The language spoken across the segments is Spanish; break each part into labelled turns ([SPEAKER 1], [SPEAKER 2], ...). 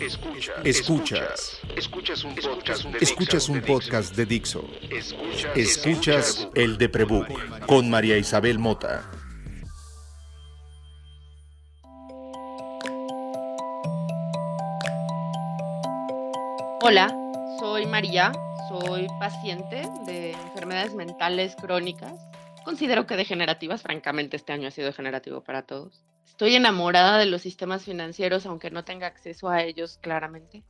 [SPEAKER 1] Escuchas. Escuchas. Escuchas un podcast de, Escuchas un podcast de Dixo. Escuchas, el de Prebook con María Isabel Mota.
[SPEAKER 2] Hola, soy María, soy paciente de enfermedades mentales crónicas. Considero que degenerativas, francamente este año ha sido degenerativo para todos. Estoy enamorada de los sistemas financieros, aunque no tenga acceso a ellos claramente.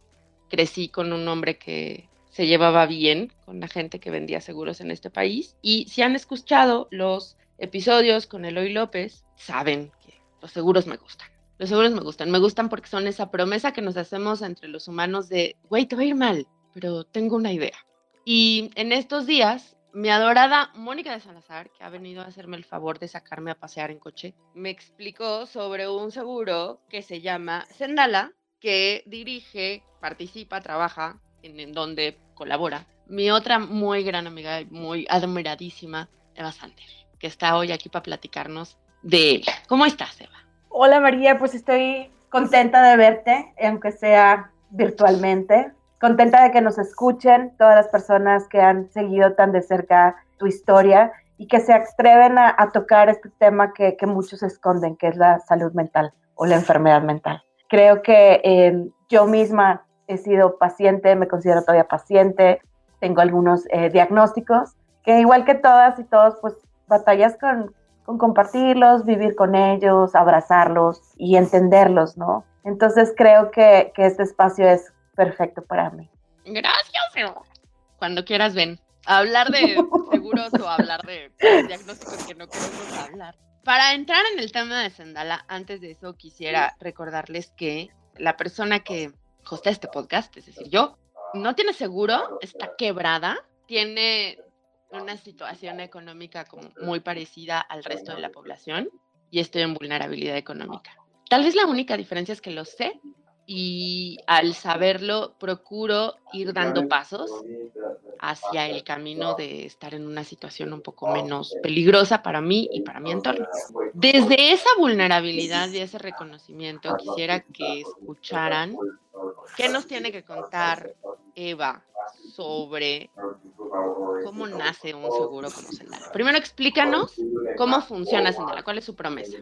[SPEAKER 2] Crecí con un hombre que se llevaba bien con la gente que vendía seguros en este país. Y si han escuchado los episodios con Eloy López, saben que los seguros me gustan. Los seguros me gustan. Me gustan porque son esa promesa que nos hacemos entre los humanos de, güey, te va a ir mal, pero tengo una idea. Y en estos días mi adorada Mónica de Salazar, que ha venido a hacerme el favor de sacarme a pasear en coche, me explicó sobre un seguro que se llama Sendala, que dirige, participa, trabaja, en, donde colabora. Mi otra muy gran amiga, muy admiradísima, Eva Sander, que está hoy aquí para platicarnos de él. ¿Cómo estás, Eva?
[SPEAKER 3] Hola María, pues estoy contenta de verte, aunque sea virtualmente contenta de que nos escuchen todas las personas que han seguido tan de cerca tu historia y que se atreven a, tocar este tema que, muchos esconden, que es la salud mental o la enfermedad mental. Creo que eh, yo misma he sido paciente, me considero todavía paciente, tengo algunos eh, diagnósticos, que igual que todas y todos, pues batallas con, con compartirlos, vivir con ellos, abrazarlos y entenderlos, ¿no? Entonces creo que este espacio es perfecto para mí.
[SPEAKER 2] Gracias, Cuando quieras, ven. hablar de seguros o hablar de diagnósticos que no queremos hablar. Para entrar en el tema de Sendala, antes de eso quisiera recordarles que la persona que hostea este podcast, es decir, yo, no tiene seguro, está quebrada, tiene una situación económica muy parecida al resto de la población y estoy en vulnerabilidad económica. Tal vez la única diferencia es que lo sé y al saberlo procuro ir dando pasos hacia el camino de estar en una situación un poco menos peligrosa para mí y para mi entorno. Desde esa vulnerabilidad y ese reconocimiento quisiera que escucharan qué nos tiene que contar Eva sobre cómo nace un seguro como Sendala. Primero explícanos cómo funciona Sendala, cuál es su promesa.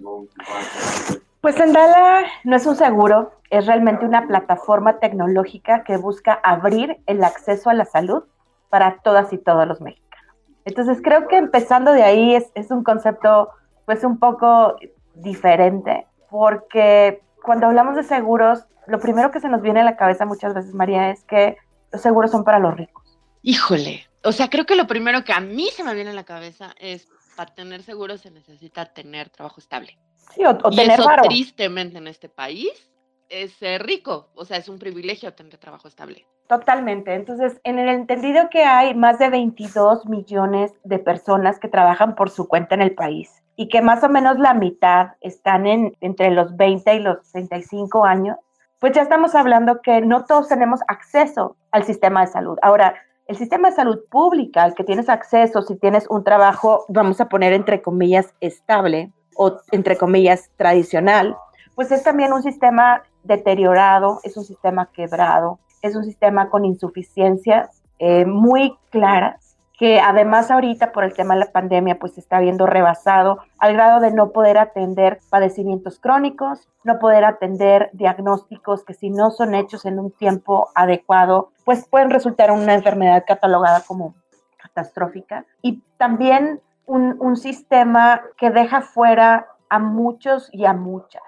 [SPEAKER 3] Pues Sendala no es un seguro, es realmente una plataforma tecnológica que busca abrir el acceso a la salud para todas y todos los mexicanos. Entonces creo que empezando de ahí es, es un concepto pues un poco diferente, porque cuando hablamos de seguros, lo primero que se nos viene a la cabeza muchas veces, María, es que los seguros son para los ricos.
[SPEAKER 2] Híjole, o sea, creo que lo primero que a mí se me viene a la cabeza es, para tener seguro se necesita tener trabajo estable.
[SPEAKER 3] Sí, o,
[SPEAKER 2] y
[SPEAKER 3] tener
[SPEAKER 2] eso, tristemente en este país es rico, o sea, es un privilegio tener trabajo estable.
[SPEAKER 3] Totalmente. Entonces, en el entendido que hay más de 22 millones de personas que trabajan por su cuenta en el país y que más o menos la mitad están en, entre los 20 y los 65 años, pues ya estamos hablando que no todos tenemos acceso al sistema de salud. Ahora, el sistema de salud pública al que tienes acceso si tienes un trabajo, vamos a poner entre comillas, estable o entre comillas, tradicional, pues es también un sistema deteriorado, es un sistema quebrado, es un sistema con insuficiencias eh, muy claras que además ahorita por el tema de la pandemia pues se está viendo rebasado al grado de no poder atender padecimientos crónicos, no poder atender diagnósticos que si no son hechos en un tiempo adecuado pues pueden resultar una enfermedad catalogada como catastrófica. Y también un, un sistema que deja fuera a muchos y a muchas.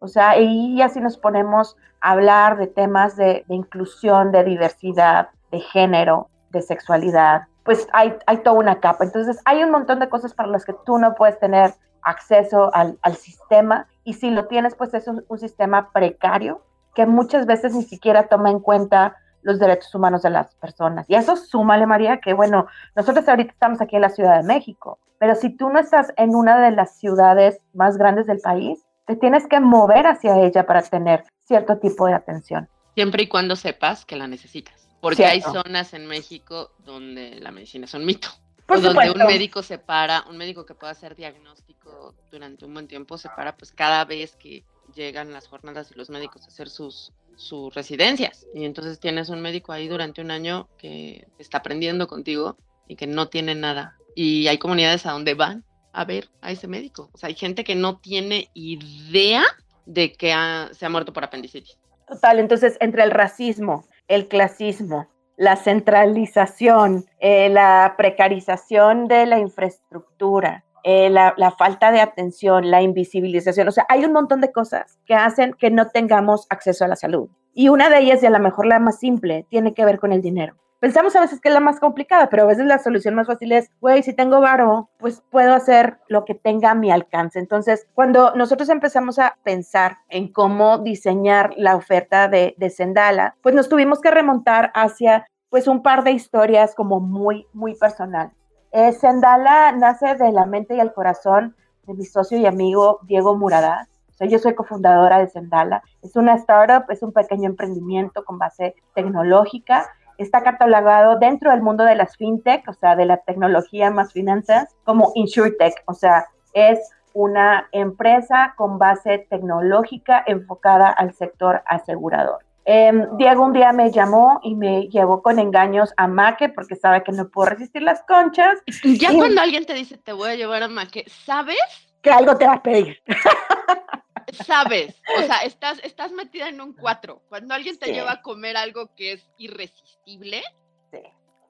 [SPEAKER 3] O sea, y así nos ponemos a hablar de temas de, inclusión, de diversidad, de género, de sexualidad, pues hay, hay toda una capa. Entonces hay un montón de cosas para las que tú no puedes tener acceso al, al sistema y si lo tienes, pues es un, sistema precario que muchas veces ni siquiera toma en cuenta los derechos humanos de las personas. Y eso súmale, María, que bueno, nosotros ahorita estamos aquí en la Ciudad de México, pero si tú no estás en una de las ciudades más grandes del país, te tienes que mover hacia ella para tener cierto tipo de atención.
[SPEAKER 2] Siempre y cuando sepas que la necesitas. Porque hay zonas en México donde la medicina es un mito. o donde un médico se para, un médico que pueda hacer diagnóstico durante un buen tiempo se para pues cada vez que llegan las jornadas y los médicos a hacer sus, sus residencias. Y entonces tienes un médico ahí durante un año que está aprendiendo contigo y que no tiene nada. Y hay comunidades a donde van a ver a ese médico. O sea, hay gente que no tiene idea de que se ha muerto por apendicitis.
[SPEAKER 3] Total, entonces entre el racismo, el clasismo, la centralización, eh, la precarización de la infraestructura, eh, la, falta de atención, la invisibilización, o sea, hay un montón de cosas que hacen que no tengamos acceso a la salud. Y una de ellas, y a lo mejor la más simple, tiene que ver con el dinero. Pensamos a veces que es la más complicada, pero a veces la solución más fácil es, güey, si tengo varo, pues puedo hacer lo que tenga a mi alcance. Entonces, cuando nosotros empezamos a pensar en cómo diseñar la oferta de, de Sendala, pues nos tuvimos que remontar hacia pues un par de historias como muy, muy personal. Eh, Sendala nace de la mente y el corazón de mi socio y amigo Diego Muradas. O sea, yo soy cofundadora de Sendala. Es una startup, es un pequeño emprendimiento con base tecnológica está catalogado dentro del mundo de las fintech, o sea, de la tecnología más finanzas, como insurtech, o sea, es una empresa con base tecnológica enfocada al sector asegurador. Em, Diego un día me llamó y me llevó con engaños a Maque porque sabe que no puedo resistir las conchas.
[SPEAKER 2] Ya cuando alguien te dice te voy a llevar a Maque, ¿sabes?
[SPEAKER 3] Que algo te va a pedir.
[SPEAKER 2] sabes, o sea, estás, estás metida en un cuatro. Cuando alguien te lleva a comer algo que es irresistible,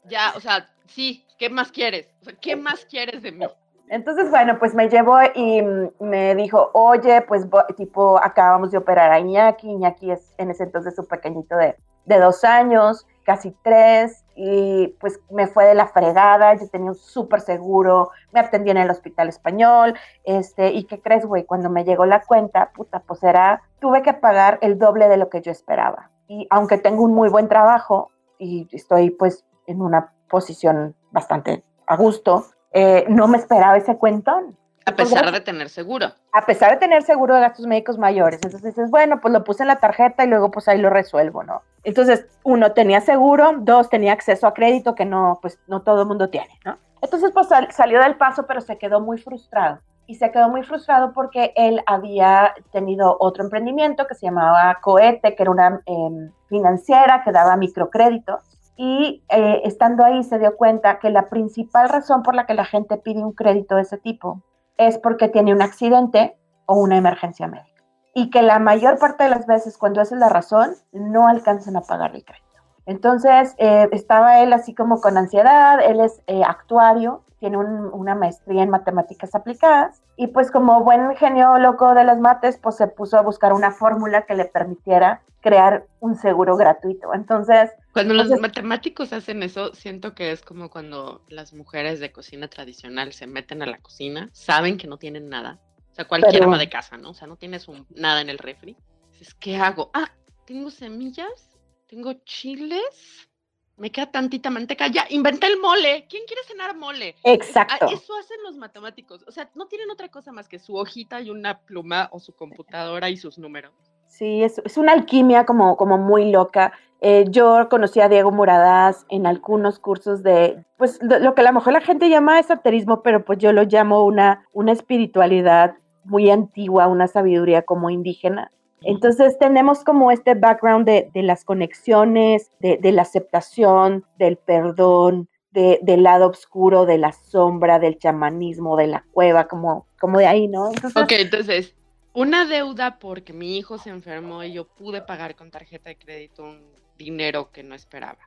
[SPEAKER 2] ya, o sea, sí, ¿qué más quieres? O sea, ¿qué más quieres de mí?
[SPEAKER 3] Entonces, bueno, pues me llevó y me dijo, oye, pues tipo, acabamos de operar a Iñaki, Iñaki es en ese entonces un pequeñito de, de dos años, casi tres, y pues me fue de la fregada, yo tenía un súper seguro, me atendí en el hospital español, este, y ¿qué crees, güey? Cuando me llegó la cuenta, puta, pues era, tuve que pagar el doble de lo que yo esperaba. Y aunque tengo un muy buen trabajo y estoy pues en una posición bastante a gusto, eh, no me esperaba ese cuentón.
[SPEAKER 2] A pesar de tener seguro.
[SPEAKER 3] A pesar de tener seguro de gastos médicos mayores. Entonces dices, bueno, pues lo puse en la tarjeta y luego pues ahí lo resuelvo, ¿no? Entonces, uno, tenía seguro, dos, tenía acceso a crédito que no, pues no todo el mundo tiene, ¿no? Entonces, pues salió del paso, pero se quedó muy frustrado. Y se quedó muy frustrado porque él había tenido otro emprendimiento que se llamaba Coete, que era una em, financiera que daba microcréditos. Y eh, estando ahí se dio cuenta que la principal razón por la que la gente pide un crédito de ese tipo es porque tiene un accidente o una emergencia médica. Y que la mayor parte de las veces, cuando esa es la razón, no alcanzan a pagar el crédito. Entonces, eh, estaba él así como con ansiedad, él es eh, actuario, tiene una maestría en matemáticas aplicadas y pues como buen genio loco de las mates, pues se puso a buscar una fórmula que le permitiera crear un seguro gratuito. Entonces...
[SPEAKER 2] Cuando los matemáticos hacen eso, siento que es como cuando las mujeres de cocina tradicional se meten a la cocina, saben que no tienen nada. O sea, cualquier ama de casa, ¿no? O sea, no tienes un, nada en el refri. Dices, ¿qué hago? Ah, tengo semillas, tengo chiles, me queda tantita manteca, ya, inventé el mole. ¿Quién quiere cenar mole?
[SPEAKER 3] Exacto.
[SPEAKER 2] Eso hacen los matemáticos. O sea, no tienen otra cosa más que su hojita y una pluma o su computadora y sus números.
[SPEAKER 3] Sí, es, es una alquimia como, como muy loca. Eh, yo conocí a Diego Muradas en algunos cursos de, pues lo, que a lo mejor la gente llama esoterismo, pero pues yo lo llamo una, una espiritualidad muy antigua, una sabiduría como indígena. Entonces tenemos como este background de, las conexiones, de, la aceptación, del perdón, del lado oscuro, de la sombra, del chamanismo, de la cueva, como, como de ahí, ¿no?
[SPEAKER 2] ok, entonces, una deuda porque mi hijo se enfermó y yo pude pagar con tarjeta de crédito un dinero que no esperaba.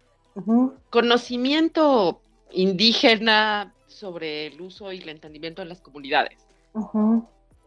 [SPEAKER 2] Conocimiento indígena sobre el uso y el entendimiento de las comunidades.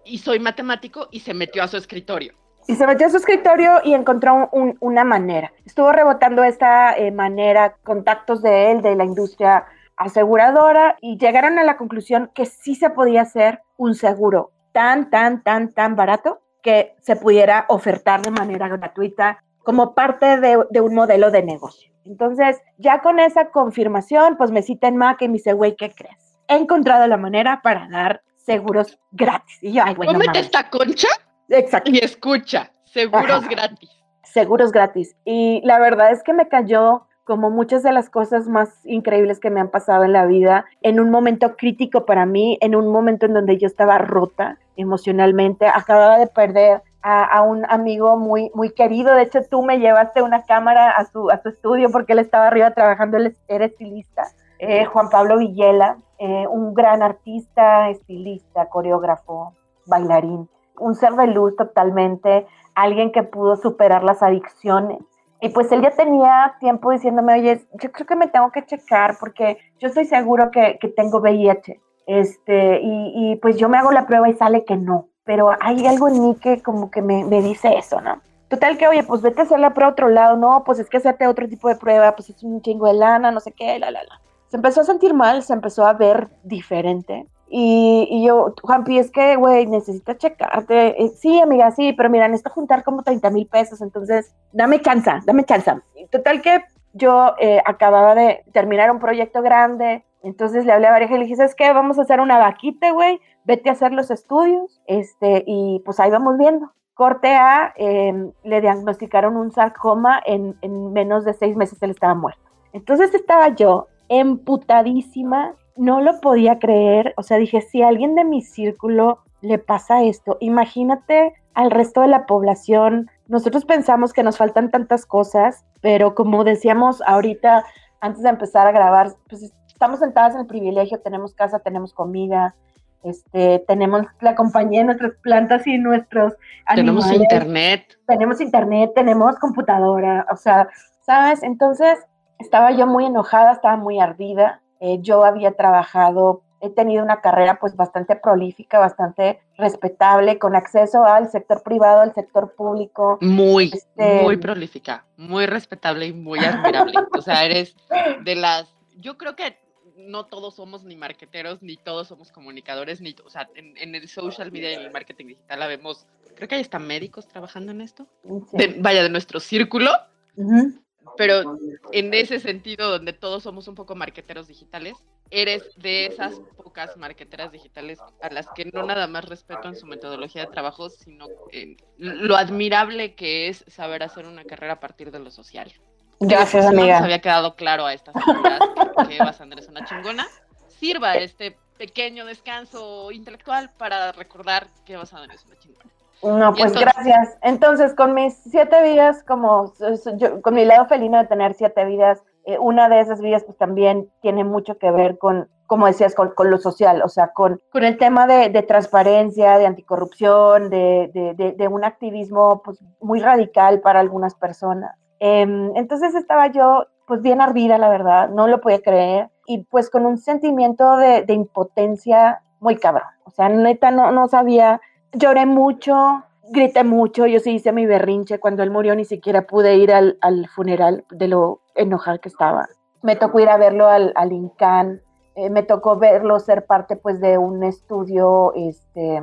[SPEAKER 2] Y soy matemático y se metió a su escritorio
[SPEAKER 3] y se metió a su escritorio y encontró una manera. Estuvo rebotando esta eh, manera, contactos de él, de la industria aseguradora, y llegaron a la conclusión que sí se podía hacer un seguro tan, tan, tan, tan barato que se pudiera ofertar de manera gratuita como parte de, un modelo de negocio. Entonces, ya con esa confirmación, pues me cita en Mac y me dice, güey, ¿qué crees? He encontrado la manera para dar seguros gratis. Y yo, ay, güey,
[SPEAKER 2] esta concha
[SPEAKER 3] Exacto.
[SPEAKER 2] Y escucha, seguros gratis.
[SPEAKER 3] Seguros gratis. Y la verdad es que me cayó como muchas de las cosas más increíbles que me han pasado en la vida, en un momento crítico para mí, en un momento en donde yo estaba rota emocionalmente, acababa de perder a, un amigo muy, muy querido. De hecho, tú me llevaste una cámara a su, a su estudio porque él estaba arriba trabajando, él era estilista. Eh, Juan Pablo Villela, eh, un gran artista, estilista, coreógrafo, bailarín, un ser de luz totalmente, alguien que pudo superar las adicciones. Y pues él ya tenía tiempo diciéndome, oye, yo creo que me tengo que checar porque yo estoy seguro que, que tengo VIH. Este, y, y, pues yo me hago la prueba y sale que no pero hay algo en mí que como que me, me dice eso, ¿no? Total que, oye, pues vete a hacer la prueba a otro lado, no, pues es que hacerte otro tipo de prueba, pues es un chingo de lana, no sé qué, la, la, la. Se empezó a sentir mal, se empezó a ver diferente. Y, y yo, Juanpi, es que, güey, necesitas checarte. Eh, sí, amiga, sí, pero mira, necesito juntar como 30 mil pesos, entonces dame chance, dame chance. Total que yo eh, acababa de terminar un proyecto grande, entonces le hablé a María y le dije, ¿sabes qué? Vamos a hacer una vaquita, güey, vete a hacer los estudios, este, y pues ahí vamos viendo. Corte A, em, le diagnosticaron un sarcoma, en, en menos de seis meses él estaba muerto. Entonces estaba yo emputadísima, no lo podía creer, o sea, dije, si a alguien de mi círculo le pasa esto, imagínate al resto de la población. Nosotros pensamos que nos faltan tantas cosas, pero como decíamos ahorita, antes de empezar a grabar, pues estamos sentadas en el privilegio, tenemos casa, tenemos comida, este, tenemos la compañía de nuestras plantas y nuestros
[SPEAKER 2] animales. Tenemos internet.
[SPEAKER 3] Tenemos internet, tenemos computadora, o sea, ¿sabes? Entonces estaba yo muy enojada, estaba muy ardida. Eh, yo había trabajado, he tenido una carrera pues bastante prolífica, bastante respetable, con acceso al sector privado, al sector público.
[SPEAKER 2] Muy, este, muy prolífica, muy respetable y muy admirable. o sea, eres de las, yo creo que no todos somos ni marqueteros, ni todos somos comunicadores, ni, o sea, en, el social media y en el marketing digital la vemos, creo que hay hasta médicos trabajando en esto, vaya, de nuestro círculo, pero en ese sentido donde todos somos un poco marqueteros digitales, eres de esas pocas marqueteras digitales a las que no nada más respeto en su metodología de trabajo, sino lo admirable que es saber hacer una carrera a partir de lo social.
[SPEAKER 3] Gracias, amiga.
[SPEAKER 2] No nos había quedado claro a estas alturas que Eva Sandra es una chingona. Sirva este pequeño descanso intelectual para recordar que Eva Sandra es una chingona.
[SPEAKER 3] No, pues gracias. Entonces, con mis siete vidas, como yo, con mi lado felino de tener siete vidas, eh, una de esas vidas pues también tiene mucho que ver con, como decías, con, con lo social, o sea, con, con el tema de, de transparencia, de anticorrupción, de, de, de, un activismo pues muy radical para algunas personas. Em, entonces estaba yo pues bien ardida, la verdad, no lo podía creer y pues con un sentimiento de, impotencia muy cabrón. O sea, neta, no, no sabía, lloré mucho, grité mucho, yo sí hice mi berrinche, cuando él murió ni siquiera pude ir al, funeral de lo enojada que estaba. Me tocó ir a verlo al, al INCAN, eh, me tocó verlo ser parte pues de un estudio este,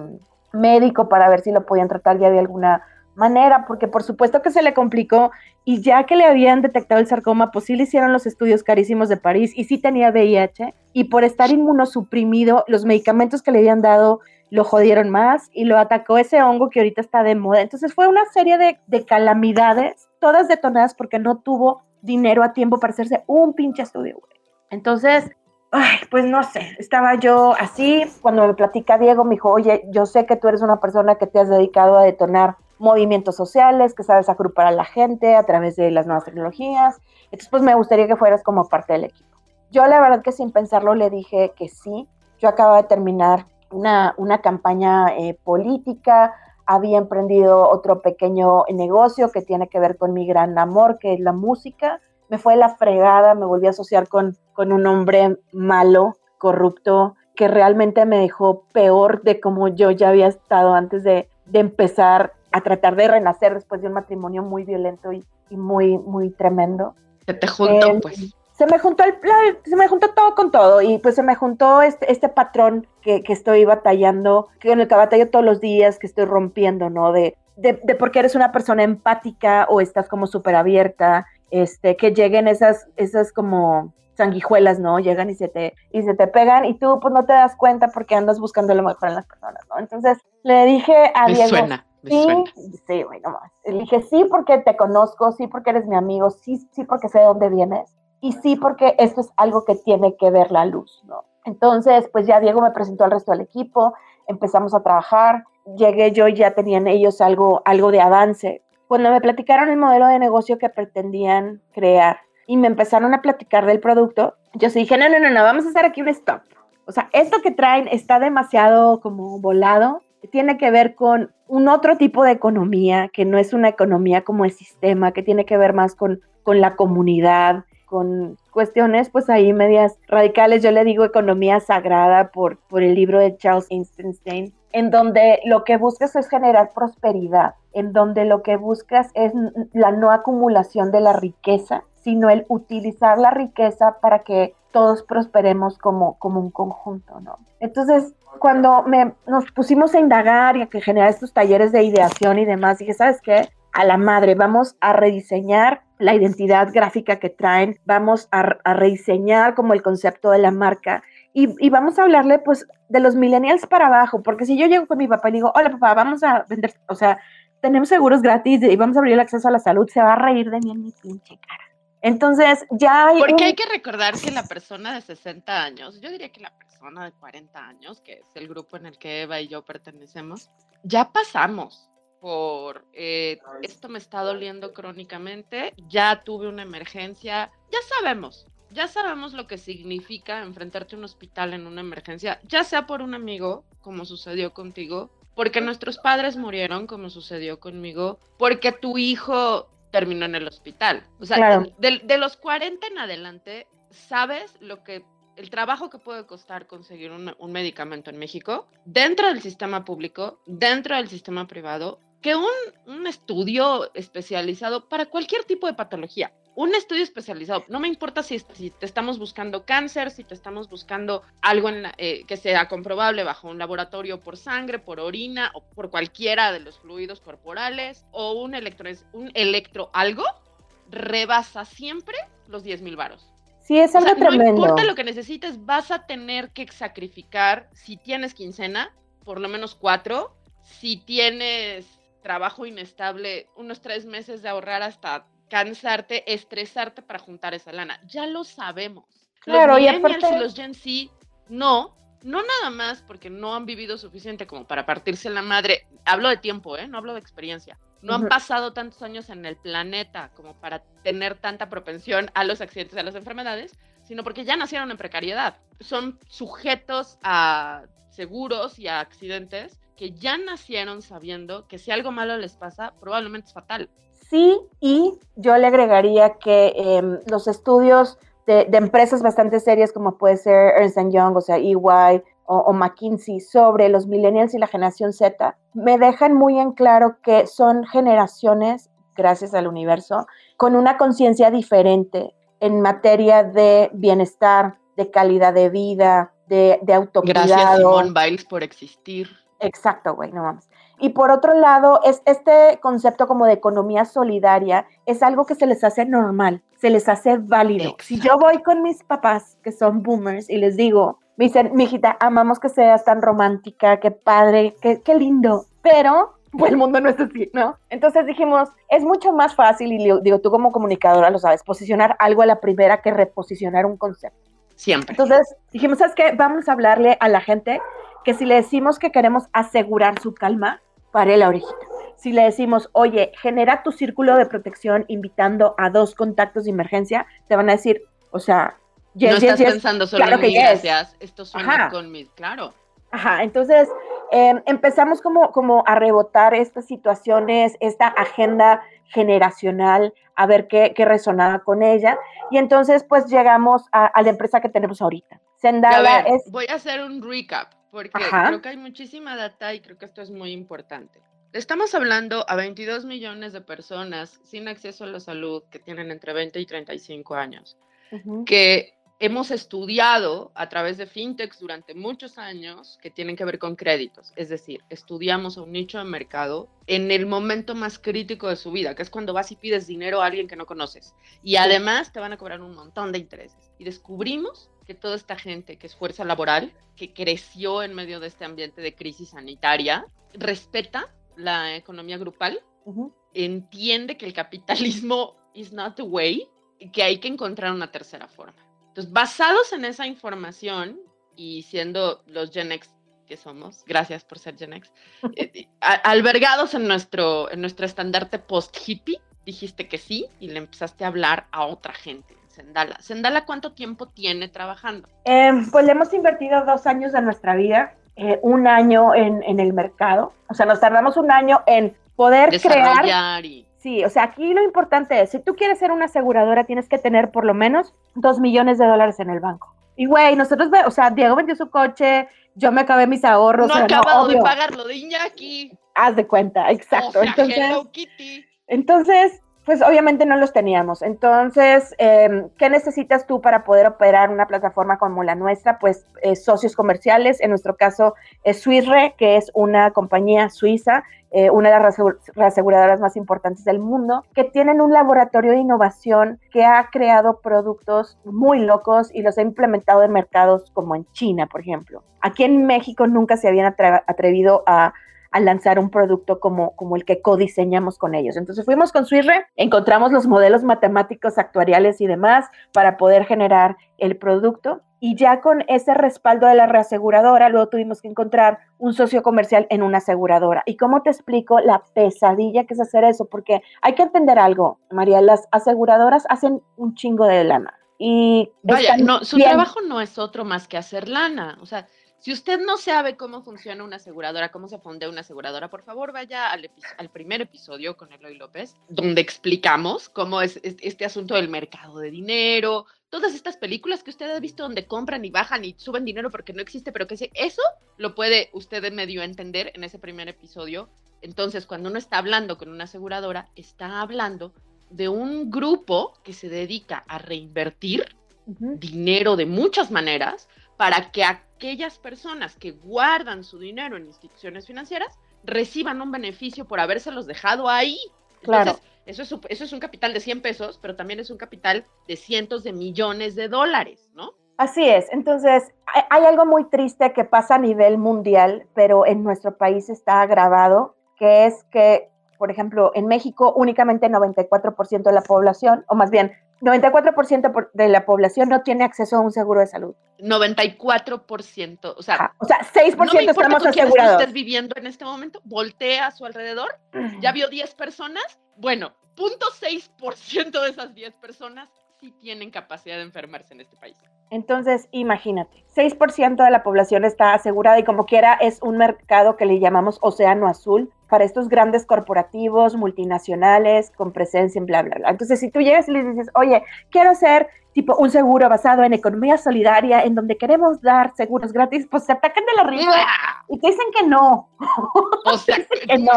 [SPEAKER 3] médico para ver si lo podían tratar ya de alguna manera, porque por supuesto que se le complicó y ya que le habían detectado el sarcoma, pues sí le hicieron los estudios carísimos de París y sí tenía VIH y por estar inmunosuprimido, los medicamentos que le habían dado lo jodieron más y lo atacó ese hongo que ahorita está de moda. Entonces fue una serie de, de calamidades, todas detonadas porque no tuvo dinero a tiempo para hacerse un pinche estudio, Entonces, ay, pues no sé, estaba yo así, cuando me platica Diego, me dijo, oye, yo sé que tú eres una persona que te has dedicado a detonar movimientos sociales, que sabes agrupar a la gente a través de las nuevas tecnologías. Entonces, pues me gustaría que fueras como parte del equipo. Yo la verdad que sin pensarlo le dije que sí. Yo acababa de terminar una, una campaña eh, política, había emprendido otro pequeño negocio que tiene que ver con mi gran amor, que es la música. Me fue la fregada, me volví a asociar con, con un hombre malo, corrupto, que realmente me dejó peor de como yo ya había estado antes de, de empezar a tratar de renacer después de un matrimonio muy violento y, muy, muy tremendo.
[SPEAKER 2] Se te juntó, em, pues.
[SPEAKER 3] Se me juntó, el, se me juntó todo con todo y pues se me juntó este, este patrón que, que, estoy batallando, que en el que batallo todos los días, que estoy rompiendo, ¿no? De, de, de porque eres una persona empática o estás como súper abierta, este, que lleguen esas, esas como sanguijuelas, ¿no? Llegan y se te, y se te pegan y tú pues no te das cuenta porque andas buscando lo mejor en las personas, ¿no? Entonces le dije a Diego,
[SPEAKER 2] suena
[SPEAKER 3] sí, sí, güey, nomás. Le dije, sí, porque te conozco, sí, porque eres mi amigo, sí, sí, porque sé de dónde vienes, y sí, porque esto es algo que tiene que ver la luz, ¿no? Entonces, pues ya Diego me presentó al resto del equipo, empezamos a trabajar, llegué yo y ya tenían ellos algo, algo de avance. Cuando me platicaron el modelo de negocio que pretendían crear y me empezaron a platicar del producto, yo sí dije, no, no, no, no, vamos a hacer aquí un stop. O sea, esto que traen está demasiado como volado, tiene que ver con un otro tipo de economía, que no es una economía como el sistema, que tiene que ver más con, con la comunidad, con cuestiones pues ahí medias radicales. Yo le digo economía sagrada por, por el libro de Charles Einstein, en donde lo que buscas es generar prosperidad, en donde lo que buscas es la no acumulación de la riqueza, sino el utilizar la riqueza para que todos prosperemos como, como un conjunto, ¿no? Entonces, cuando me, nos pusimos a indagar y a generar estos talleres de ideación y demás, dije, ¿sabes qué? A la madre, vamos a rediseñar la identidad gráfica que traen, vamos a, rediseñar como el concepto de la marca y, y, vamos a hablarle pues de los millennials para abajo, porque si yo llego con mi papá y digo, hola papá, vamos a vender, o sea, tenemos seguros gratis y vamos a abrir el acceso a la salud, se va a reír de mí en mi pinche cara. Entonces, ya hay...
[SPEAKER 2] Porque hay que recordar que la persona de 60 años, yo diría que la persona de 40 años, que es el grupo en el que Eva y yo pertenecemos, ya pasamos por eh, esto me está doliendo crónicamente, ya tuve una emergencia, ya sabemos, ya sabemos lo que significa enfrentarte a un hospital en una emergencia, ya sea por un amigo, como sucedió contigo, porque nuestros padres murieron, como sucedió conmigo, porque tu hijo terminó en el hospital. O sea, de, los 40 en adelante, sabes lo que el trabajo que puede costar conseguir un, medicamento en México, dentro del sistema público, dentro del sistema privado, que un, estudio especializado para cualquier tipo de patología un estudio especializado. No me importa si, te estamos buscando cáncer, si te estamos buscando algo eh, que sea comprobable bajo un laboratorio por sangre, por orina o por cualquiera de los fluidos corporales o un electro, un electro algo, rebasa siempre los 10 mil varos.
[SPEAKER 3] Sí, es algo tremendo.
[SPEAKER 2] No importa lo que necesites, vas a tener que sacrificar, si tienes quincena, por lo menos cuatro. Si tienes trabajo inestable, unos tres meses de ahorrar hasta cansarte, estresarte para juntar esa lana. Ya lo sabemos. Claro, los y aparte... los Gen Z, no, no nada más porque no han vivido suficiente como para partirse la madre. Hablo de tiempo, ¿eh? No hablo de experiencia. No han pasado tantos años en el planeta como para tener tanta propensión a los accidentes, a las enfermedades, sino porque ya nacieron en precariedad. Son sujetos a seguros y a accidentes que ya nacieron sabiendo que si algo malo les pasa, probablemente es fatal.
[SPEAKER 3] Sí, y yo le agregaría que em, los estudios de, empresas bastante serias como puede ser Ernst Young, o sea, EY o, McKinsey sobre los millennials y la generación Z, me dejan muy en claro que son generaciones, gracias al universo, con una conciencia diferente en materia de bienestar, de calidad de vida, de, de autocuidado.
[SPEAKER 2] Gracias, Simone Biles, por existir.
[SPEAKER 3] Exacto, güey, no vamos. Y por otro lado, es este concepto como de economía solidaria es algo que se les hace normal, se les hace válido. Si yo voy con mis papás, que son boomers, y les digo, me dicen, mijita, amamos que seas tan romántica, qué padre, qué, qué lindo, pero pues el mundo no es así, ¿no? Entonces dijimos, es mucho más fácil, y digo, tú como comunicadora lo sabes, posicionar algo a la primera que reposicionar un concepto.
[SPEAKER 2] Siempre.
[SPEAKER 3] Entonces dijimos, ¿sabes qué? Vamos a hablarle a la gente que si le decimos que queremos asegurar su calma, pare la orejita. Si le decimos, oye, genera tu círculo de protección invitando a dos contactos de emergencia, te van a decir, o sea,
[SPEAKER 2] yes, no estás pensando solo en gracias, esto suena con mis, claro.
[SPEAKER 3] Ajá, entonces em, empezamos como, como a rebotar estas situaciones, esta agenda generacional, a ver qué, qué resonaba con ella. Y entonces pues llegamos a, la empresa que tenemos ahorita.
[SPEAKER 2] Sendala es... Voy a hacer un recap porque creo que hay muchísima data y creo que esto es muy importante. Estamos hablando a 22 millones de personas sin acceso a la salud que tienen entre 20 y 35 años, que hemos estudiado a través de fintechs durante muchos años que tienen que ver con créditos. Es decir, estudiamos a un nicho de mercado en el momento más crítico de su vida, que es cuando vas y pides dinero a alguien que no conoces. Y además te van a cobrar un montón de intereses. Y descubrimos que toda esta gente que es fuerza laboral, que creció en medio de este ambiente de crisis sanitaria, respeta la economía grupal, entiende que el capitalismo is not the way y que hay que encontrar una tercera forma. Entonces, basados en esa información y siendo los Gen X que somos, gracias por ser Gen X, eh, albergados en nuestro, en nuestro estandarte post-hippie, dijiste que sí y le empezaste a hablar a otra gente. Sendala. Sendala, ¿cuánto tiempo tiene trabajando?
[SPEAKER 3] Em, pues le hemos invertido dos años de nuestra vida, eh, un año en, en, el mercado. O sea, nos tardamos un año en poder crear. Y... Sí, o sea, aquí lo importante es, si tú quieres ser una aseguradora, tienes que tener por lo menos dos millones de dólares en el banco. Y güey, nosotros, o sea, Diego vendió su coche, yo me acabé mis ahorros.
[SPEAKER 2] No he acabado de pagar lo de Iñaki.
[SPEAKER 3] Haz de cuenta, exacto. entonces, entonces, pues obviamente no los teníamos. Entonces, em, ¿qué necesitas tú para poder operar una plataforma como la nuestra? Pues eh, socios comerciales, en nuestro caso es Swissre, que es una compañía suiza, eh, una de las reaseguradoras más importantes del mundo, que tienen un laboratorio de innovación que ha creado productos muy locos y los ha implementado en mercados como en China, por ejemplo. Aquí en México nunca se habían atrevido a a lanzar un producto como, como el que codiseñamos con ellos. Entonces fuimos con Swissre, encontramos los modelos matemáticos, actuariales y demás para poder generar el producto y ya con ese respaldo de la reaseguradora, luego tuvimos que encontrar un socio comercial en una aseguradora. ¿Y cómo te explico la pesadilla que es hacer eso? Porque hay que entender algo, María, las aseguradoras hacen un chingo de lana. Y
[SPEAKER 2] Vaya, no, su trabajo no es otro más que hacer lana. O sea, si usted no sabe cómo funciona una aseguradora, cómo se funde una aseguradora, por favor vaya al, primer episodio con Eloy López, donde explicamos cómo es este asunto del mercado de dinero, todas estas películas que usted ha visto donde compran y bajan y suben dinero porque no existe, pero que eso lo puede usted medio entender en ese primer episodio. Entonces, cuando uno está hablando con una aseguradora, está hablando de un grupo que se dedica a reinvertir dinero de muchas maneras para que aquellas personas que guardan su dinero en instituciones financieras reciban un beneficio por habérselos dejado ahí. Claro. eso es, eso es un capital de 100 pesos, pero también es un capital de cientos de millones de dólares, ¿no?
[SPEAKER 3] Así es. Entonces, hay, algo muy triste que pasa a nivel mundial, pero en nuestro país está agravado, que es que, por ejemplo, en México únicamente 94% de la población, o más bien 94% de la población no tiene acceso a un seguro de salud.
[SPEAKER 2] 94%, o sea,
[SPEAKER 3] o sea 6% no me estamos con asegurados.
[SPEAKER 2] estés viviendo en este momento, voltea a su alrededor, ya vio 10 personas, bueno, 0.6% de esas 10 personas sí tienen capacidad de enfermarse en este país.
[SPEAKER 3] Entonces, imagínate, 6% de la población está asegurada y como quiera es un mercado que le llamamos océano azul para estos grandes corporativos multinacionales con presencia en bla, bla, bla. Entonces, si tú llegas y les dices, oye, quiero hacer tipo un seguro basado en economía solidaria en donde queremos dar seguros gratis, pues se atacan de la risa y te dicen que no.
[SPEAKER 2] Que.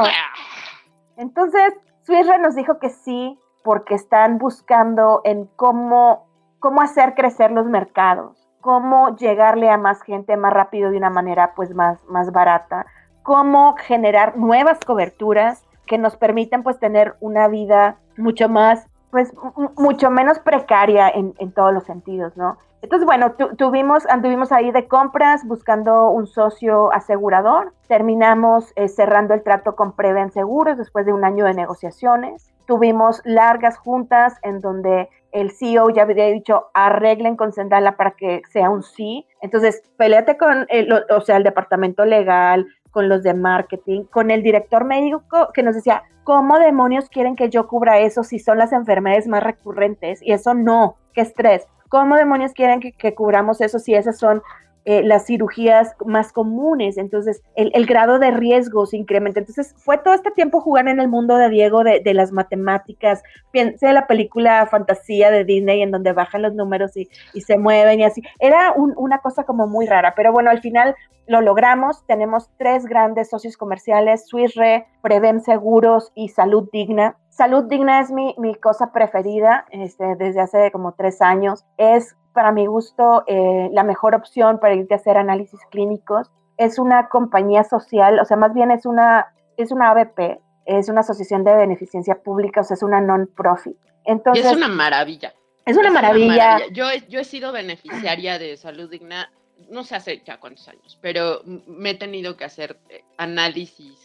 [SPEAKER 3] Entonces, Suirre nos dijo que sí, porque están buscando en cómo, cómo hacer crecer los mercados, cómo llegarle a más gente más rápido de una manera pues más, más barata, cómo generar nuevas coberturas que nos permitan pues tener una vida mucho más, pues mucho menos precaria en, en todos los sentidos, ¿no? Entonces, bueno, tuvimos, anduvimos ahí de compras buscando un socio asegurador. Terminamos eh, cerrando el trato con Preven Seguros después de un año de negociaciones. Tuvimos largas juntas en donde el CEO ya había dicho arreglen con Sendala para que sea un sí. Entonces, peleate con el, o sea, el departamento legal, con los de marketing, con el director médico que nos decía, ¿cómo demonios quieren que yo cubra eso si son las enfermedades más recurrentes? Y eso no, qué estrés. ¿Cómo demonios quieren que, que cubramos eso si esas son eh, las cirugías más comunes, entonces el, grado de riesgo se incrementa. Entonces fue todo este tiempo jugar en el mundo de Diego de, las matemáticas, piense la película Fantasía de Disney en donde bajan los números y, se mueven y así. Era una cosa como muy rara, pero bueno, al final lo logramos. Tenemos tres grandes socios comerciales, Swissre, Prevem Seguros y Salud Digna. Salud Digna es mi, mi cosa preferida este, desde hace como tres años. Es para mi gusto, eh, la mejor opción para irte a hacer análisis clínicos. Es una compañía social, o sea, más bien es una, es una ABP, es una asociación de beneficencia pública, o sea, es una non-profit. Entonces,
[SPEAKER 2] es una maravilla.
[SPEAKER 3] Es una, maravilla.
[SPEAKER 2] Yo, yo he sido beneficiaria de Salud Digna, no sé hace ya cuántos años, pero me he tenido que hacer eh, análisis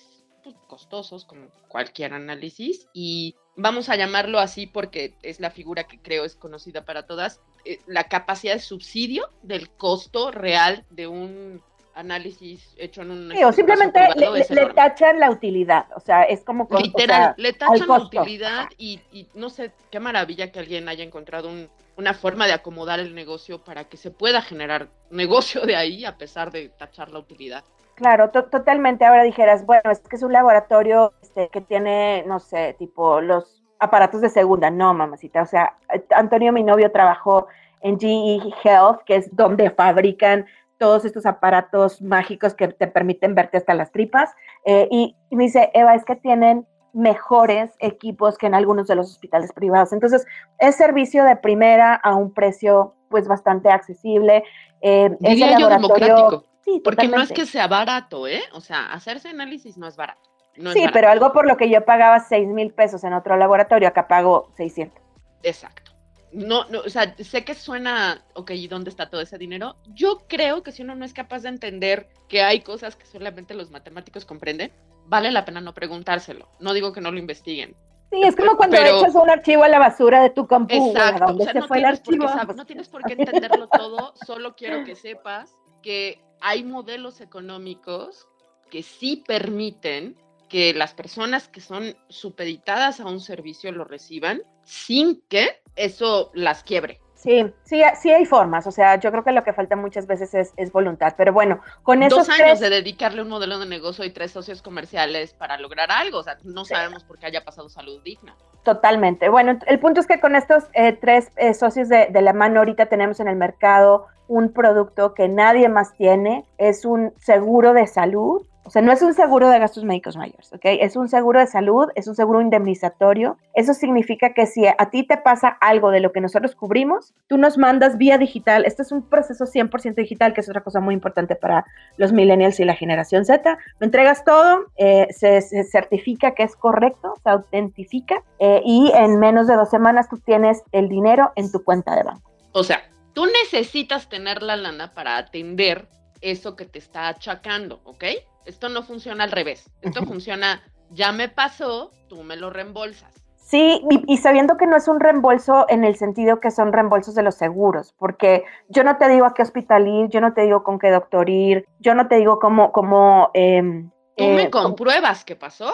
[SPEAKER 2] pues, costosos, como cualquier análisis, y vamos a llamarlo así porque es la figura que creo es conocida para todas, eh, la capacidad de subsidio del costo real de un análisis hecho en un...
[SPEAKER 3] Sí, o simplemente le, tachan la utilidad, o sea, es como...
[SPEAKER 2] Literal, le tachan la utilidad y, y, no sé, qué maravilla que alguien haya encontrado un, una forma de acomodar el negocio para que se pueda generar negocio de ahí a pesar de tachar la utilidad.
[SPEAKER 3] Claro, totalmente. Ahora dijeras, bueno, es que es un laboratorio este, que tiene, no sé, tipo los aparatos de segunda. No, mamacita. O sea, Antonio, mi novio, trabajó en GE Health, que es donde fabrican todos estos aparatos mágicos que te permiten verte hasta las tripas. Eh, y, y me dice, Eva, es que tienen mejores equipos que en algunos de los hospitales privados. Entonces, es servicio de primera a un precio pues bastante accesible.
[SPEAKER 2] Eh, Diría yo democrático. Sí, porque no es que sea barato, ¿eh? O sea, hacerse análisis no es barato.
[SPEAKER 3] sí, pero algo por lo que yo pagaba 6 mil pesos en otro laboratorio, acá pago 600.
[SPEAKER 2] Exacto. No, no, o sea, sé que suena, ok, ¿y dónde está todo ese dinero? Yo creo que si uno no es capaz de entender que hay cosas que solamente los matemáticos comprenden, vale la pena no preguntárselo. No digo que no lo investiguen.
[SPEAKER 3] Sí, es como cuando echas un archivo a la basura de tu computadora. Exacto, o sea, no, tienes
[SPEAKER 2] no tienes por qué entenderlo todo, solo quiero que sepas que hay modelos económicos que sí permiten que las personas que son supeditadas a un servicio lo reciban sin que eso las quiebre.
[SPEAKER 3] Sí, sí, sí hay formas, o sea, yo creo que lo que falta muchas veces es, voluntad, pero bueno, con esos
[SPEAKER 2] Dos años de dedicarle un modelo de negocio y tres socios comerciales para lograr algo, o sea, no sabemos por qué haya pasado salud digna.
[SPEAKER 3] Totalmente, bueno, el punto es que con estos eh, tres eh, socios de, de la mano ahorita tenemos en el mercado un producto que nadie más tiene, es un seguro de salud o sea, no es un seguro de gastos médicos mayores, ¿ok? Es un seguro de salud, es un seguro indemnizatorio. Eso significa que si a ti te pasa algo de lo que nosotros cubrimos, tú nos mandas vía digital. Este es un proceso 100% digital, que es otra cosa muy importante para los millennials y la generación Z. Lo entregas todo, eh, se, certifica que es correcto, se autentifica eh, y en menos de dos semanas tú tienes el dinero en tu cuenta de banco.
[SPEAKER 2] O sea, tú necesitas tener la lana para atender eso que te está achacando, ¿ok? Esto no funciona al revés. Esto funciona, ya me pasó, tú me lo reembolsas.
[SPEAKER 3] Sí, y, sabiendo que no es un reembolso en el sentido que son reembolsos de los seguros, porque yo no te digo a qué hospital ir, yo no te digo con qué doctor ir, yo no te digo cómo... cómo
[SPEAKER 2] em, Tú me eh, compruebas qué pasó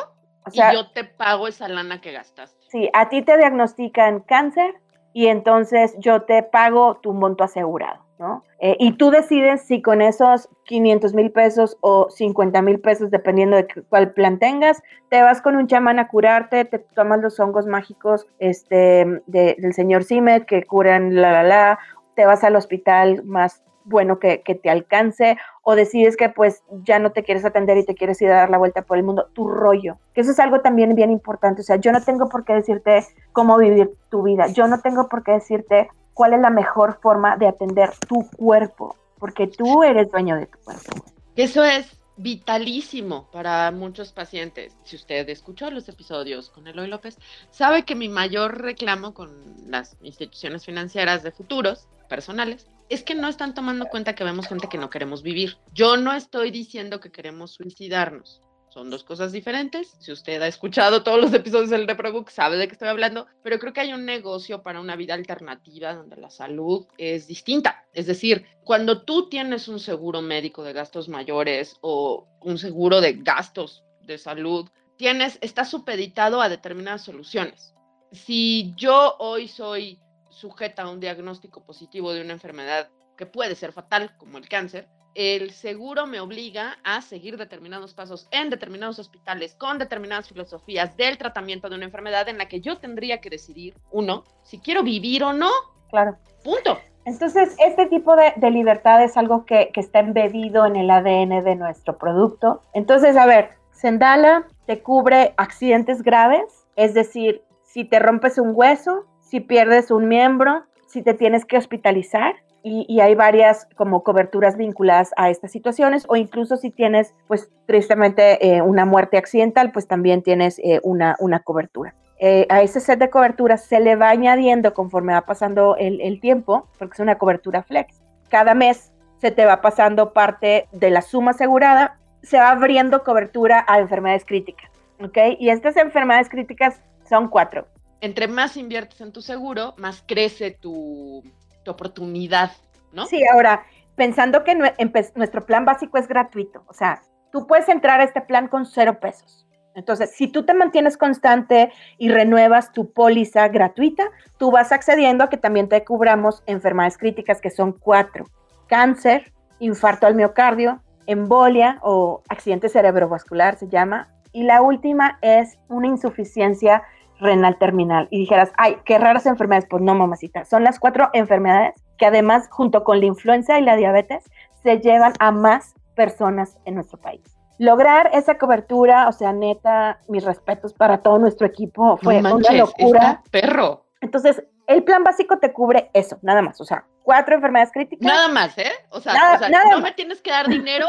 [SPEAKER 2] y yo te pago esa lana que gastaste.
[SPEAKER 3] Sí, a ti te diagnostican cáncer y entonces yo te pago tu monto asegurado. ¿No? Eh, y tú decides si con esos 500 mil pesos o 50 mil pesos, dependiendo de cuál plan tengas, te vas con un chamán a curarte, te tomas los hongos mágicos este, del señor Simet que curan la la la, te vas al hospital más bueno que, que, te alcance o decides que pues ya no te quieres atender y te quieres ir a dar la vuelta por el mundo, tu rollo, que eso es algo también bien importante, o sea, yo no tengo por qué decirte cómo vivir tu vida, yo no tengo por qué decirte cuál es la mejor forma de atender tu cuerpo, porque tú eres dueño de tu cuerpo.
[SPEAKER 2] Eso es vitalísimo para muchos pacientes. Si usted escuchó los episodios con Eloy López, sabe que mi mayor reclamo con las instituciones financieras de futuros personales es que no están tomando cuenta que vemos gente que no queremos vivir. Yo no estoy diciendo que queremos suicidarnos. Son dos cosas diferentes. Si usted ha escuchado todos los episodios del Reprobook, sabe de qué estoy hablando, pero creo que hay un negocio para una vida alternativa donde la salud es distinta. Es decir, cuando tú tienes un seguro médico de gastos mayores o un seguro de gastos de salud, tienes, estás supeditado a determinadas soluciones. Si yo hoy soy sujeta a un diagnóstico positivo de una enfermedad que puede ser fatal, como el cáncer, el seguro me obliga a seguir determinados pasos en determinados hospitales con determinadas filosofías del tratamiento de una enfermedad en la que yo tendría que decidir, uno, si quiero vivir o no.
[SPEAKER 3] Claro.
[SPEAKER 2] Punto.
[SPEAKER 3] Entonces, este tipo de, libertad es algo que, que, está embebido en el ADN de nuestro producto. Entonces, a ver, Sendala te cubre accidentes graves, es decir, si te rompes un hueso, si pierdes un miembro, si te tienes que hospitalizar, y, hay varias como coberturas vinculadas a estas situaciones o incluso si tienes pues tristemente eh, una muerte accidental pues también tienes eh, una, una cobertura. Eh, a ese set de coberturas se le va añadiendo conforme va pasando el, tiempo porque es una cobertura flex. Cada mes se te va pasando parte de la suma asegurada, se va abriendo cobertura a enfermedades críticas. ¿ok? Y estas enfermedades críticas son cuatro.
[SPEAKER 2] Entre más inviertes en tu seguro, más crece tu, tu oportunidad, ¿no?
[SPEAKER 3] Sí, ahora, pensando que nuestro plan básico es gratuito, o sea, tú puedes entrar a este plan con cero pesos. Entonces, si tú te mantienes constante y renuevas tu póliza gratuita, tú vas accediendo a que también te cubramos enfermedades críticas, que son cuatro. Cáncer, infarto al miocardio, embolia o accidente cerebrovascular se llama. Y la última es una insuficiencia renal terminal. Y dijeras, ay, qué raras enfermedades. Pues no, mamacita. Son las cuatro enfermedades que además, junto con la influenza y la diabetes, se llevan a más personas en nuestro país lograr esa cobertura, o sea, neta, mis respetos para todo nuestro equipo, fue una locura.
[SPEAKER 2] perro.
[SPEAKER 3] Entonces, el plan básico te cubre eso, nada más, o sea, cuatro enfermedades críticas.
[SPEAKER 2] Nada más, ¿eh? O sea, no me tienes que dar dinero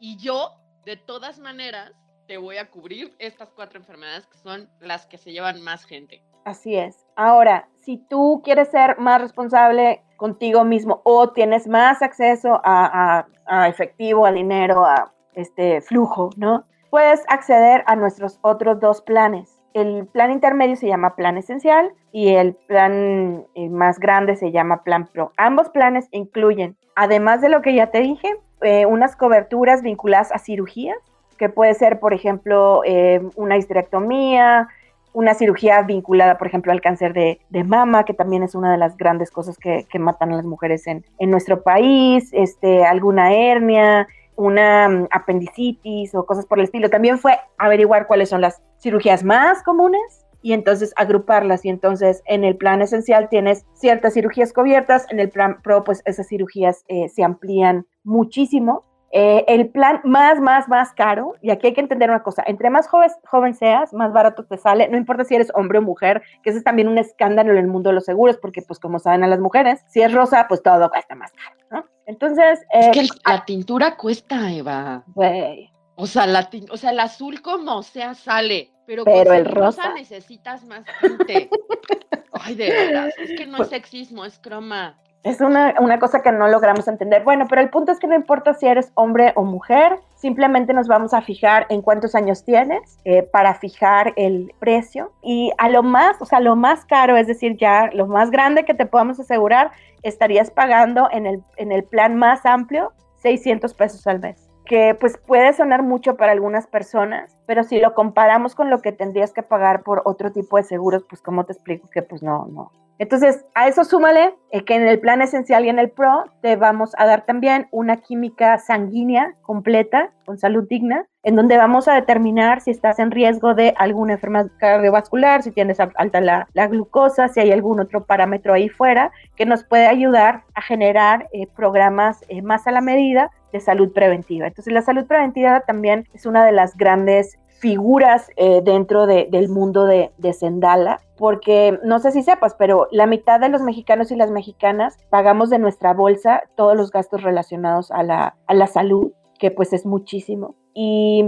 [SPEAKER 2] y yo, de todas maneras, te voy a cubrir estas cuatro enfermedades que son las que se llevan más gente.
[SPEAKER 3] Así es. Ahora, si tú quieres ser más responsable contigo mismo o tienes más acceso a, efectivo, a dinero, a este flujo, ¿no? Puedes acceder a nuestros otros dos planes. El plan intermedio se llama plan esencial y el plan eh, más grande se llama plan pro. Ambos planes incluyen, además de lo que ya te dije, eh, unas coberturas vinculadas a cirugías, que puede ser, por ejemplo, eh, una histerectomía, una cirugía vinculada, por ejemplo, al cáncer de, mama, que también es una de las grandes cosas que, matan a las mujeres en, en, nuestro país, este, alguna hernia, una mm, apendicitis o cosas por el estilo. También fue averiguar cuáles son las cirugías más comunes y entonces agruparlas. Y entonces en el plan esencial tienes ciertas cirugías cubiertas, en el plan pro pues esas cirugías eh, se amplían muchísimo. Eh, el plan más, más, más caro, y aquí hay que entender una cosa, entre más joven, joven seas, más barato te sale, no importa si eres hombre o mujer, que ese es también un escándalo en el mundo de los seguros, porque pues como saben a las mujeres, si es rosa, pues todo cuesta más caro, ¿no? Entonces.
[SPEAKER 2] es que eh, la tintura cuesta, Eva. Güey. O sea, la o sea, el azul como sea sale, pero,
[SPEAKER 3] pero el rosa...
[SPEAKER 2] necesitas más tinte. Ay, de verdad, es que no es pues sexismo, es croma.
[SPEAKER 3] Es una, una, cosa que no logramos entender. Bueno, pero el punto es que no importa si eres hombre o mujer, simplemente nos vamos a fijar en cuántos años tienes eh, para fijar el precio. Y a lo más, o sea, lo más caro, es decir, ya lo más grande que te podamos asegurar, estarías pagando en el, en el plan más amplio 600 pesos al mes que pues puede sonar mucho para algunas personas, pero si lo comparamos con lo que tendrías que pagar por otro tipo de seguros, pues como te explico que pues no, no, entonces, a eso súmale eh, que en el plan esencial y en el PRO te vamos a dar también una química sanguínea completa con salud digna, en donde vamos a determinar si estás en riesgo de alguna enfermedad cardiovascular, si tienes alta la, glucosa, si hay algún otro parámetro ahí fuera que nos puede ayudar a generar eh, programas eh, más a la medida de salud preventiva. Entonces, la salud preventiva también es una de las grandes figuras eh, dentro del mundo de, Sendala, porque no sé si sepas, pero la mitad de los mexicanos y las mexicanas pagamos de nuestra bolsa todos los gastos relacionados a la, a la salud, que pues es muchísimo. Y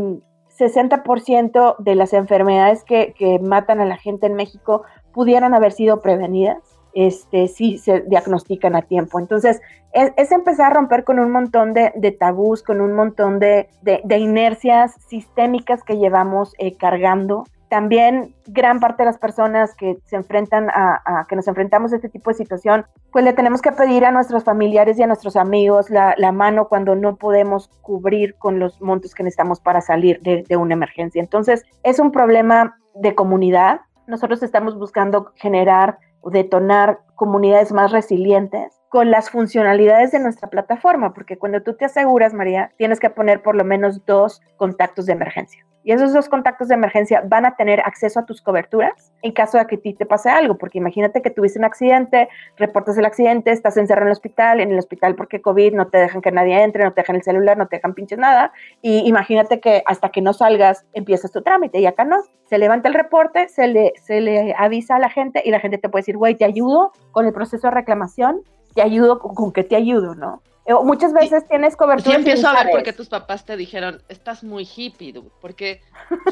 [SPEAKER 3] 60% de las enfermedades que, que matan a la gente en México pudieran haber sido prevenidas este, si se diagnostican a tiempo. Entonces, es, empezar a romper con un montón de, tabús, con un montón de, inercias sistémicas que llevamos eh, cargando. También gran parte de las personas que se enfrentan a, que nos enfrentamos a este tipo de situación, pues le tenemos que pedir a nuestros familiares y a nuestros amigos la, mano cuando no podemos cubrir con los montos que necesitamos para salir de, de una emergencia. Entonces, es un problema de comunidad. Nosotros estamos buscando generar detonar comunidades más resilientes con las funcionalidades de nuestra plataforma, porque cuando tú te aseguras, María, tienes que poner por lo menos dos contactos de emergencia. Y esos dos contactos de emergencia van a tener acceso a tus coberturas en caso de que a ti te pase algo, porque imagínate que tuviste un accidente, reportas el accidente, estás encerrado en el hospital, en el hospital porque COVID no te dejan que nadie entre, no te dejan el celular, no te dejan pinches nada, y imagínate que hasta que no salgas empiezas tu trámite y acá no. Se levanta el reporte, se le, se le avisa a la gente y la gente te puede decir, güey, te ayudo con el proceso de reclamación, te ayudo con, con que te ayudo, ¿no? Eh, muchas veces tienes cobertura.
[SPEAKER 2] Yo empiezo a ver por qué tus papás te dijeron, estás muy hippie, dude, porque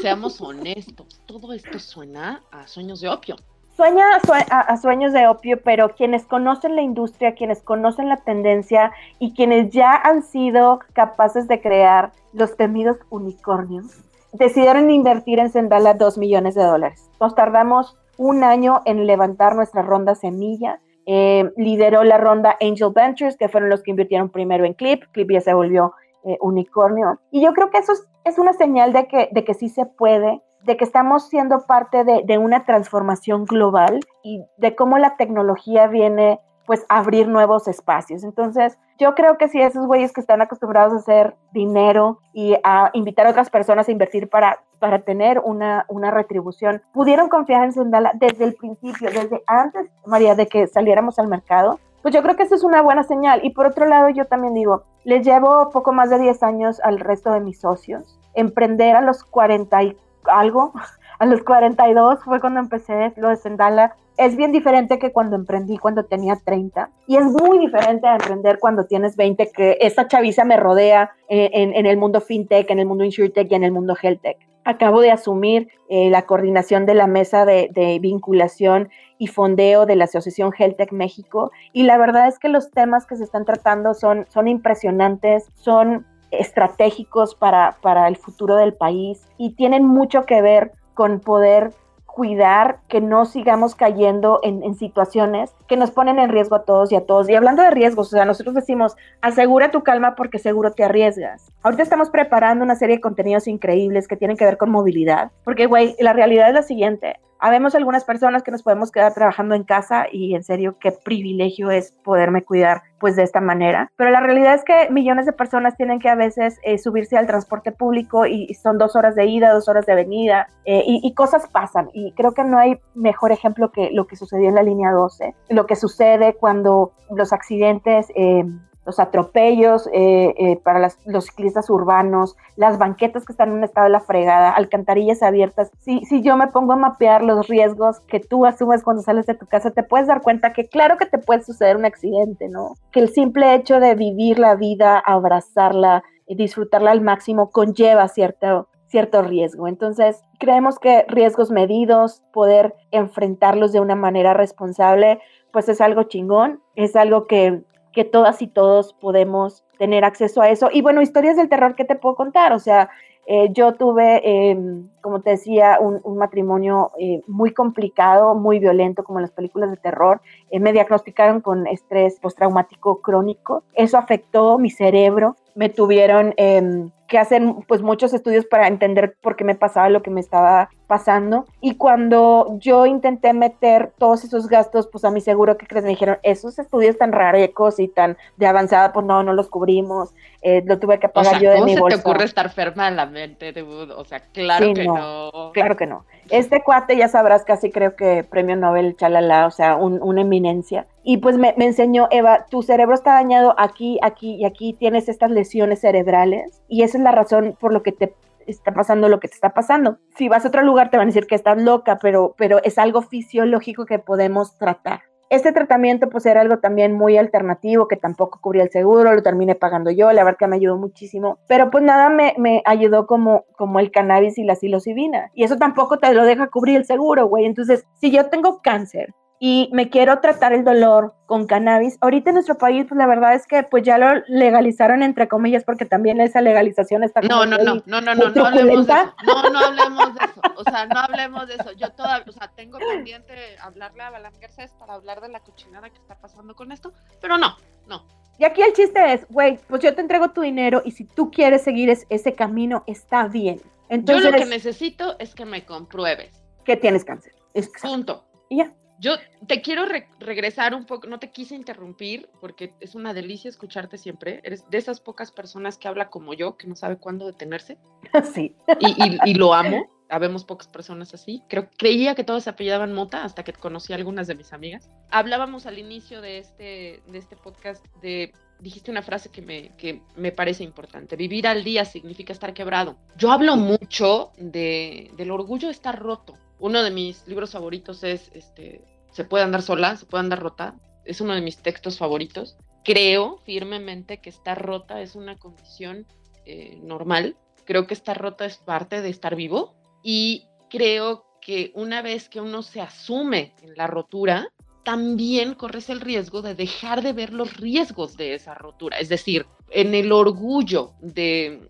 [SPEAKER 2] seamos honestos, todo esto suena a sueños de opio.
[SPEAKER 3] Sueña a, sueños de opio, pero quienes conocen la industria, quienes conocen la tendencia y quienes ya han sido capaces de crear los temidos unicornios, decidieron invertir en Sendala dos millones de dólares. Nos tardamos un año en levantar nuestra ronda semilla Eh, lideró la ronda Angel Ventures, que fueron los que invirtieron primero en Clip. Clip ya se volvió eh, unicornio. Y yo creo que eso es, una señal de que, de que sí se puede, de que estamos siendo parte de, de, una transformación global y de cómo la tecnología viene pues abrir nuevos espacios. Entonces, yo creo que si esos güeyes que están acostumbrados a hacer dinero y a invitar a otras personas a invertir para, para tener una, una retribución, pudieron confiar en Sendala desde el principio, desde antes, María, de que saliéramos al mercado, pues yo creo que eso es una buena señal. Y por otro lado, yo también digo, les llevo poco más de 10 años al resto de mis socios. Emprender a los 40 y algo, a los 42 fue cuando empecé lo de Sendala es bien diferente que cuando emprendí cuando tenía 30 y es muy diferente a emprender cuando tienes 20, que esta chaviza me rodea eh, en, el mundo fintech, en el mundo insurtech y en el mundo healthtech. Acabo de asumir eh, la coordinación de la mesa de, vinculación y fondeo de la Asociación HealthTech México y la verdad es que los temas que se están tratando son, son impresionantes, son estratégicos para, para el futuro del país y tienen mucho que ver con poder cuidar que no sigamos cayendo en, situaciones que nos ponen en riesgo a todos y a todos. Y hablando de riesgos, o sea, nosotros decimos, asegura tu calma porque seguro te arriesgas. Ahorita estamos preparando una serie de contenidos increíbles que tienen que ver con movilidad, porque, güey, la realidad es la siguiente. Habemos algunas personas que nos podemos quedar trabajando en casa y en serio qué privilegio es poderme cuidar pues de esta manera. Pero la realidad es que millones de personas tienen que a veces eh, subirse al transporte público y, son dos horas de ida, dos horas de venida eh, y, cosas pasan. Y creo que no hay mejor ejemplo que lo que sucedió en la línea 12, lo que sucede cuando los accidentes... Eh, los atropellos eh, eh, para los ciclistas urbanos, las banquetas que están en un estado de la fregada, alcantarillas abiertas. Si, si yo me pongo a mapear los riesgos que tú asumes cuando sales de tu casa, te puedes dar cuenta que claro que te puede suceder un accidente, ¿no? Que el simple hecho de vivir la vida, abrazarla, disfrutarla al máximo conlleva cierto, cierto riesgo. Entonces, creemos que riesgos medidos, poder enfrentarlos de una manera responsable, pues es algo chingón, es algo que que todas y todos podemos tener acceso a eso. Y bueno, historias del terror que te puedo contar, o sea, eh, yo tuve, em, como te decía, un, matrimonio eh, muy complicado, muy violento, como en las películas de terror. Eh, me diagnosticaron con estrés postraumático crónico. Eso afectó mi cerebro. Me tuvieron em, que hacer pues muchos estudios para entender por qué me pasaba lo que me estaba pasando. Y cuando yo intenté meter todos esos gastos, pues a mi seguro que crees, me dijeron, esos estudios tan rarecos y tan de avanzada, pues no, no los cubrimos, eh, lo tuve que pagar yo de mi bolsa.
[SPEAKER 2] se te ocurre estar ferma en la mente, de O sea, claro que no,
[SPEAKER 3] Claro que no. Este cuate, ya sabrás, casi creo que premio Nobel, chalala, o sea, una eminencia. Y pues me, me enseñó, Eva, tu cerebro está dañado aquí, aquí y aquí, tienes estas lesiones cerebrales y esa es la razón por lo que te está pasando lo que te está pasando. Si vas a otro lugar te van a decir que estás loca, pero, pero es algo fisiológico que podemos tratar. Este tratamiento pues era algo también muy alternativo que tampoco cubría el seguro, lo terminé pagando yo, la verdad que me ayudó muchísimo, pero pues nada me, me ayudó como, como el cannabis y la psilocibina y eso tampoco te lo deja cubrir el seguro, güey. Entonces, si yo tengo cáncer y me quiero tratar el dolor con cannabis. Ahorita en nuestro país, pues la verdad es que pues ya lo legalizaron entre comillas porque también esa legalización está
[SPEAKER 2] No, no, no, no, no, no, no hablemos de eso. No, no hablemos de eso. O sea, no hablemos de eso. Yo todavía, o sea, tengo pendiente hablarle a Balam Garcés para hablar de la cochinada que está pasando con esto, pero no, no.
[SPEAKER 3] Y aquí el chiste es, güey, pues yo te entrego tu dinero y si tú quieres seguir ese camino, está bien.
[SPEAKER 2] Entonces, yo lo que necesito es que me compruebes.
[SPEAKER 3] Que tienes cáncer.
[SPEAKER 2] Punto.
[SPEAKER 3] Y ya.
[SPEAKER 2] Yo te quiero regresar un poco, no te quise interrumpir porque es una delicia escucharte siempre. Eres de esas pocas personas que habla como yo, que no sabe cuándo detenerse.
[SPEAKER 3] Sí.
[SPEAKER 2] Y, lo amo. Habemos pocas personas así. Creo, creía que todos se apellidaban Mota hasta que conocí a algunas de mis amigas. Hablábamos al inicio de este, de este podcast de dijiste una frase que me, que me parece importante. Vivir al día significa estar quebrado. Yo hablo mucho de, del orgullo de estar roto uno de mis libros favoritos es este, Se puede andar sola, se puede andar rota. Es uno de mis textos favoritos. Creo firmemente que estar rota es una condición eh, normal. Creo que estar rota es parte de estar vivo. Y creo que una vez que uno se asume en la rotura, también corres el riesgo de dejar de ver los riesgos de esa rotura. Es decir, en el orgullo de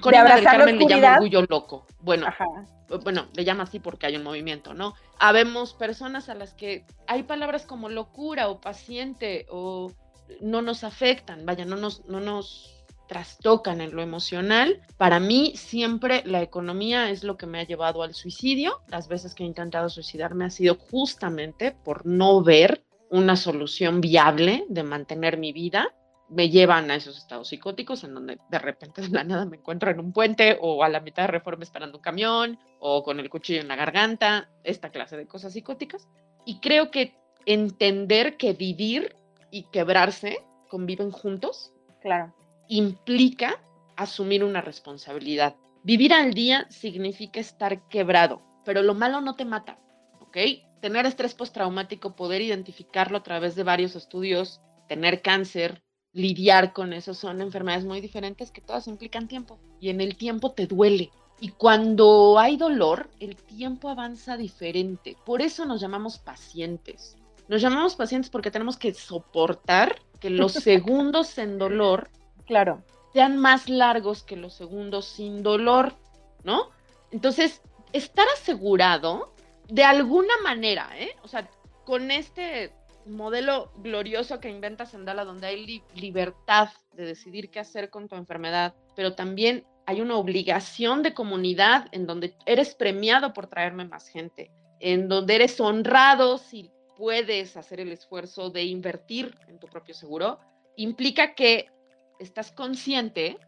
[SPEAKER 2] Corina del Carmen le llama orgullo loco. Bueno, bueno, le llama así porque hay un movimiento, ¿no? Habemos personas a las que hay palabras como locura o paciente o no nos afectan, vaya, no nos, no nos trastocan en lo emocional. Para mí siempre la economía es lo que me ha llevado al suicidio. Las veces que he intentado suicidarme ha sido justamente por no ver una solución viable de mantener mi vida. Me llevan a esos estados psicóticos en donde de repente de la nada me encuentro en un puente o a la mitad de reforma esperando un camión o con el cuchillo en la garganta, esta clase de cosas psicóticas. Y creo que entender que vivir y quebrarse conviven juntos.
[SPEAKER 3] Claro
[SPEAKER 2] implica asumir una responsabilidad. Vivir al día significa estar quebrado, pero lo malo no te mata, ¿ok? Tener estrés postraumático, poder identificarlo a través de varios estudios, tener cáncer, lidiar con eso son enfermedades muy diferentes que todas implican tiempo y en el tiempo te duele. Y cuando hay dolor, el tiempo avanza diferente. Por eso nos llamamos pacientes. Nos llamamos pacientes porque tenemos que soportar que los segundos en dolor
[SPEAKER 3] Claro.
[SPEAKER 2] Sean más largos que los segundos sin dolor, ¿no? Entonces, estar asegurado de alguna manera, ¿eh? O sea, con este modelo glorioso que inventa Sandala, donde hay libertad de decidir qué hacer con tu enfermedad, pero también hay una obligación de comunidad en donde eres premiado por traerme más gente, en donde eres honrado si puedes hacer el esfuerzo de invertir en tu propio seguro, implica que estás consciente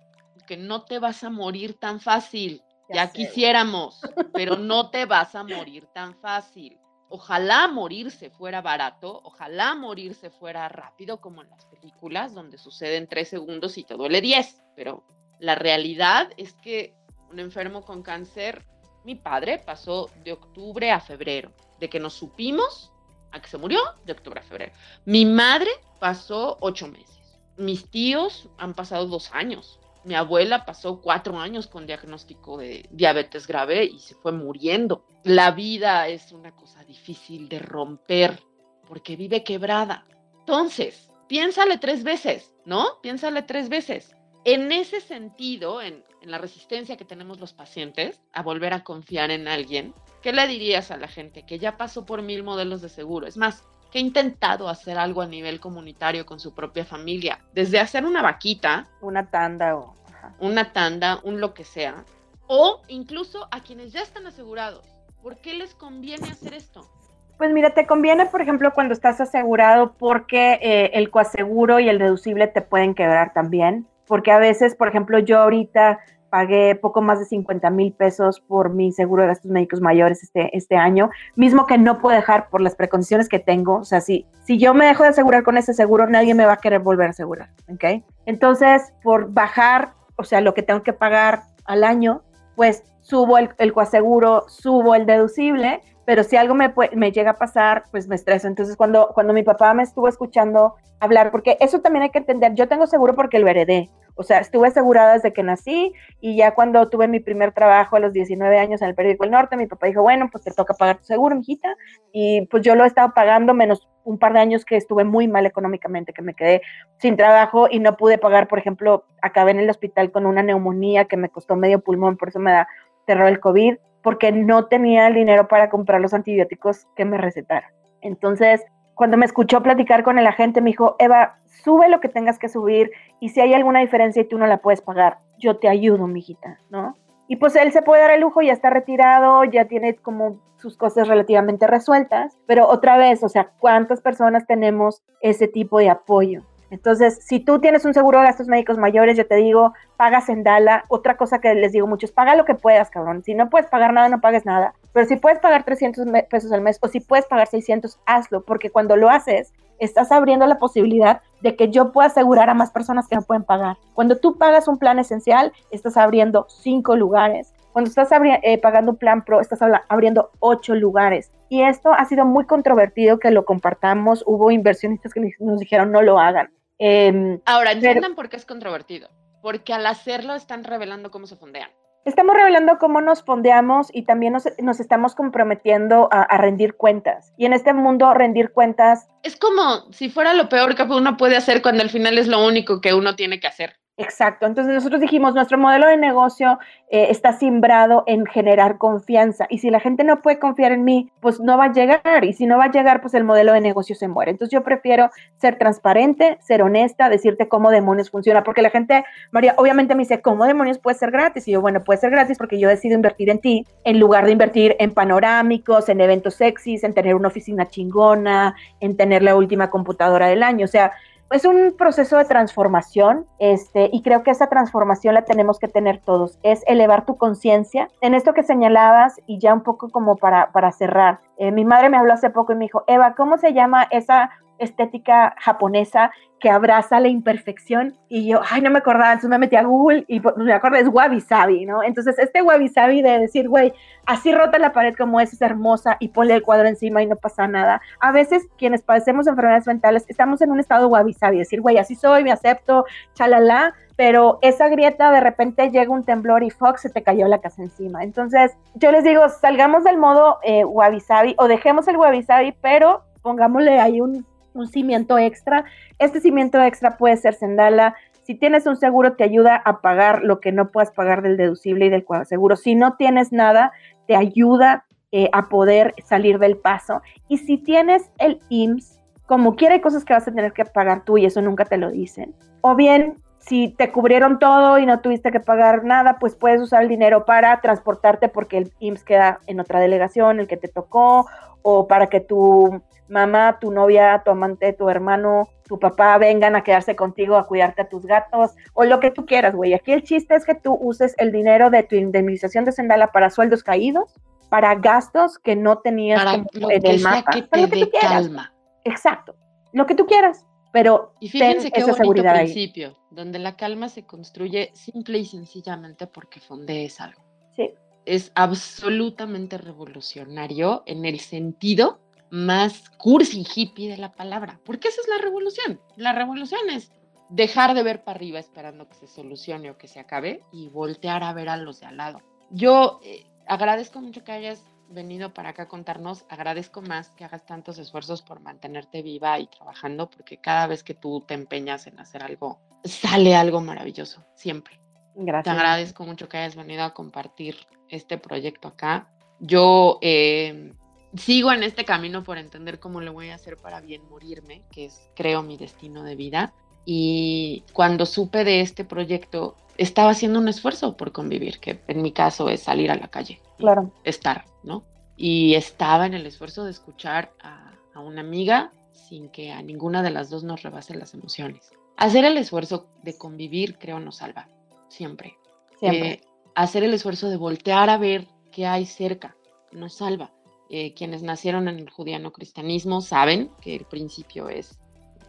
[SPEAKER 2] que no te vas a morir tan fácil. Ya, quisiéramos, pero no te vas a morir tan fácil. Ojalá morirse fuera barato, ojalá morirse fuera rápido como en las películas donde sucede en tres segundos y te duele diez. Pero la realidad es que un enfermo con cáncer, mi padre pasó de octubre a febrero, de que nos supimos a que se murió, de octubre a febrero. Mi madre pasó ocho meses mis tíos han pasado dos años. Mi abuela pasó cuatro años con diagnóstico de diabetes grave y se fue muriendo. La vida es una cosa difícil de romper porque vive quebrada. Entonces, piénsale tres veces, ¿no? Piénsale tres veces. En ese sentido, en, la resistencia que tenemos los pacientes a volver a confiar en alguien, ¿qué le dirías a la gente que ya pasó por mil modelos de seguro? Es más, que ha intentado hacer algo a nivel comunitario con su propia familia, desde hacer una vaquita,
[SPEAKER 3] una tanda o
[SPEAKER 2] una tanda, un lo que sea, o incluso a quienes ya están asegurados. ¿Por qué les conviene hacer esto?
[SPEAKER 3] Pues mira, te conviene, por ejemplo, cuando estás asegurado porque eh, el coaseguro y el deducible te pueden quebrar también, porque a veces, por ejemplo, yo ahorita pagué poco más de 50 mil pesos por mi seguro de gastos médicos mayores este, este año, mismo que no puedo dejar por las precondiciones que tengo. O sea, si, si yo me dejo de asegurar con ese seguro, nadie me va a querer volver a asegurar. ¿Ok? Entonces, por bajar, o sea, lo que tengo que pagar al año, pues subo el, el coaseguro, subo el deducible, pero si algo me, me llega a pasar, pues me estreso. Entonces, cuando, cuando mi papá me estuvo escuchando hablar, porque eso también hay que entender, yo tengo seguro porque lo heredé, o sea, estuve asegurada desde que nací y ya cuando tuve mi primer trabajo a los 19 años en el periódico El Norte, mi papá dijo, bueno, pues te toca pagar tu seguro, mijita. Y pues yo lo he estado pagando menos un par de años que estuve muy mal económicamente, que me quedé sin trabajo y no pude pagar, por ejemplo, acabé en el hospital con una neumonía que me costó medio pulmón, por eso me da terror el COVID, porque no tenía el dinero para comprar los antibióticos que me recetaron. Entonces, cuando me escuchó platicar con el agente, me dijo, Eva, sube lo que tengas que subir y si hay alguna diferencia y tú no la puedes pagar, yo te ayudo, mijita, ¿no? Y pues él se puede dar el lujo, ya está retirado, ya tiene como sus cosas relativamente resueltas, pero otra vez, o sea, ¿cuántas personas tenemos ese tipo de apoyo? Entonces, si tú tienes un seguro de gastos médicos mayores, yo te digo, paga Sendala. Otra cosa que les digo mucho es paga lo que puedas, cabrón. Si no puedes pagar nada, no pagues nada. Pero si puedes pagar 300 pesos al mes o si puedes pagar 600, hazlo, porque cuando lo haces, estás abriendo la posibilidad de que yo pueda asegurar a más personas que no pueden pagar. Cuando tú pagas un plan esencial, estás abriendo cinco lugares. Cuando estás eh, pagando un plan pro, estás abriendo ocho lugares. Y esto ha sido muy controvertido que lo compartamos. Hubo inversionistas que nos dijeron no lo hagan.
[SPEAKER 2] Em, Ahora, entiendan por qué es controvertido. Porque al hacerlo están revelando cómo se fondean.
[SPEAKER 3] Estamos revelando cómo nos fondeamos y también nos, nos estamos comprometiendo a, a, rendir cuentas. Y en este mundo, rendir cuentas.
[SPEAKER 2] Es como si fuera lo peor que uno puede hacer cuando al final es lo único que uno tiene que hacer.
[SPEAKER 3] Exacto. Entonces nosotros dijimos, nuestro modelo de negocio eh, está simbrado en generar confianza. Y si la gente no puede confiar en mí, pues no va a llegar. Y si no va a llegar, pues el modelo de negocio se muere. Entonces yo prefiero ser transparente, ser honesta, decirte cómo demonios funciona. Porque la gente, María, obviamente me dice, ¿cómo demonios puede ser gratis? Y yo, bueno, puede ser gratis porque yo decido invertir en ti en lugar de invertir en panorámicos, en eventos sexys, en tener una oficina chingona, en tener la última computadora del año. O sea, es un proceso de transformación, este, y creo que esa transformación la tenemos que tener todos, es elevar tu conciencia. En esto que señalabas, y ya un poco como para, para cerrar, eh, mi madre me habló hace poco y me dijo, Eva, ¿cómo se llama esa estética japonesa que abraza la imperfección y yo, ay, no me acordaba, entonces me metí a Google y pues, me acuerdo, es Wabi Sabi, ¿no? Entonces, este Wabi Sabi de decir, güey, así rota la pared como es, es hermosa y ponle el cuadro encima y no pasa nada. A veces, quienes padecemos enfermedades mentales, estamos en un estado Wabi Sabi, decir, güey, así soy, me acepto, chalala, pero esa grieta de repente llega un temblor y Fox se te cayó la casa encima. Entonces, yo les digo, salgamos del modo eh, Wabi Sabi o dejemos el Wabi Sabi, pero pongámosle ahí un un cimiento extra. Este cimiento extra puede ser Sendala. Si tienes un seguro, te ayuda a pagar lo que no puedas pagar del deducible y del seguro. Si no tienes nada, te ayuda eh, a poder salir del paso. Y si tienes el IMSS, como quiera hay cosas que vas a tener que pagar tú y eso nunca te lo dicen. O bien, si te cubrieron todo y no tuviste que pagar nada, pues puedes usar el dinero para transportarte porque el IMSS queda en otra delegación, el que te tocó, o para que tu mamá, tu novia, tu amante, tu hermano, tu papá vengan a quedarse contigo a cuidarte a tus gatos o lo que tú quieras, güey. Aquí el chiste es que tú uses el dinero de tu indemnización de Sendala para sueldos caídos, para gastos que no tenías
[SPEAKER 2] en el mapa. Que te dé calma.
[SPEAKER 3] Exacto. Lo que tú quieras, pero
[SPEAKER 2] y fíjense qué esa seguridad principio, donde la calma se construye simple y sencillamente porque fondees algo.
[SPEAKER 3] Sí.
[SPEAKER 2] Es absolutamente revolucionario en el sentido más cursi hippie de la palabra, porque esa es la revolución. La revolución es dejar de ver para arriba esperando que se solucione o que se acabe y voltear a ver a los de al lado. Yo eh, agradezco mucho que hayas venido para acá a contarnos, agradezco más que hagas tantos esfuerzos por mantenerte viva y trabajando, porque cada vez que tú te empeñas en hacer algo, sale algo maravilloso, siempre.
[SPEAKER 3] Gracias.
[SPEAKER 2] Te agradezco mucho que hayas venido a compartir este proyecto acá. Yo eh, sigo en este camino por entender cómo lo voy a hacer para bien morirme, que es, creo, mi destino de vida. Y cuando supe de este proyecto, estaba haciendo un esfuerzo por convivir, que en mi caso es salir a la calle.
[SPEAKER 3] Claro.
[SPEAKER 2] Estar, ¿no? Y estaba en el esfuerzo de escuchar a, una amiga sin que a ninguna de las dos nos rebasen las emociones. Hacer el esfuerzo de convivir, creo, nos salva. Siempre.
[SPEAKER 3] Siempre. Eh,
[SPEAKER 2] hacer el esfuerzo de voltear a ver qué hay cerca, nos salva. Eh, quienes nacieron en el judiano cristianismo saben que el principio es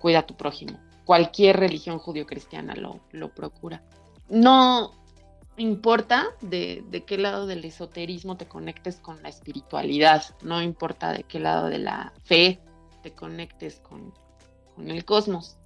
[SPEAKER 2] cuida a tu prójimo. Cualquier religión judio-cristiana lo, lo procura. No importa de, de, qué lado del esoterismo te conectes con la espiritualidad, no importa de qué lado de la fe te conectes con, con el cosmos.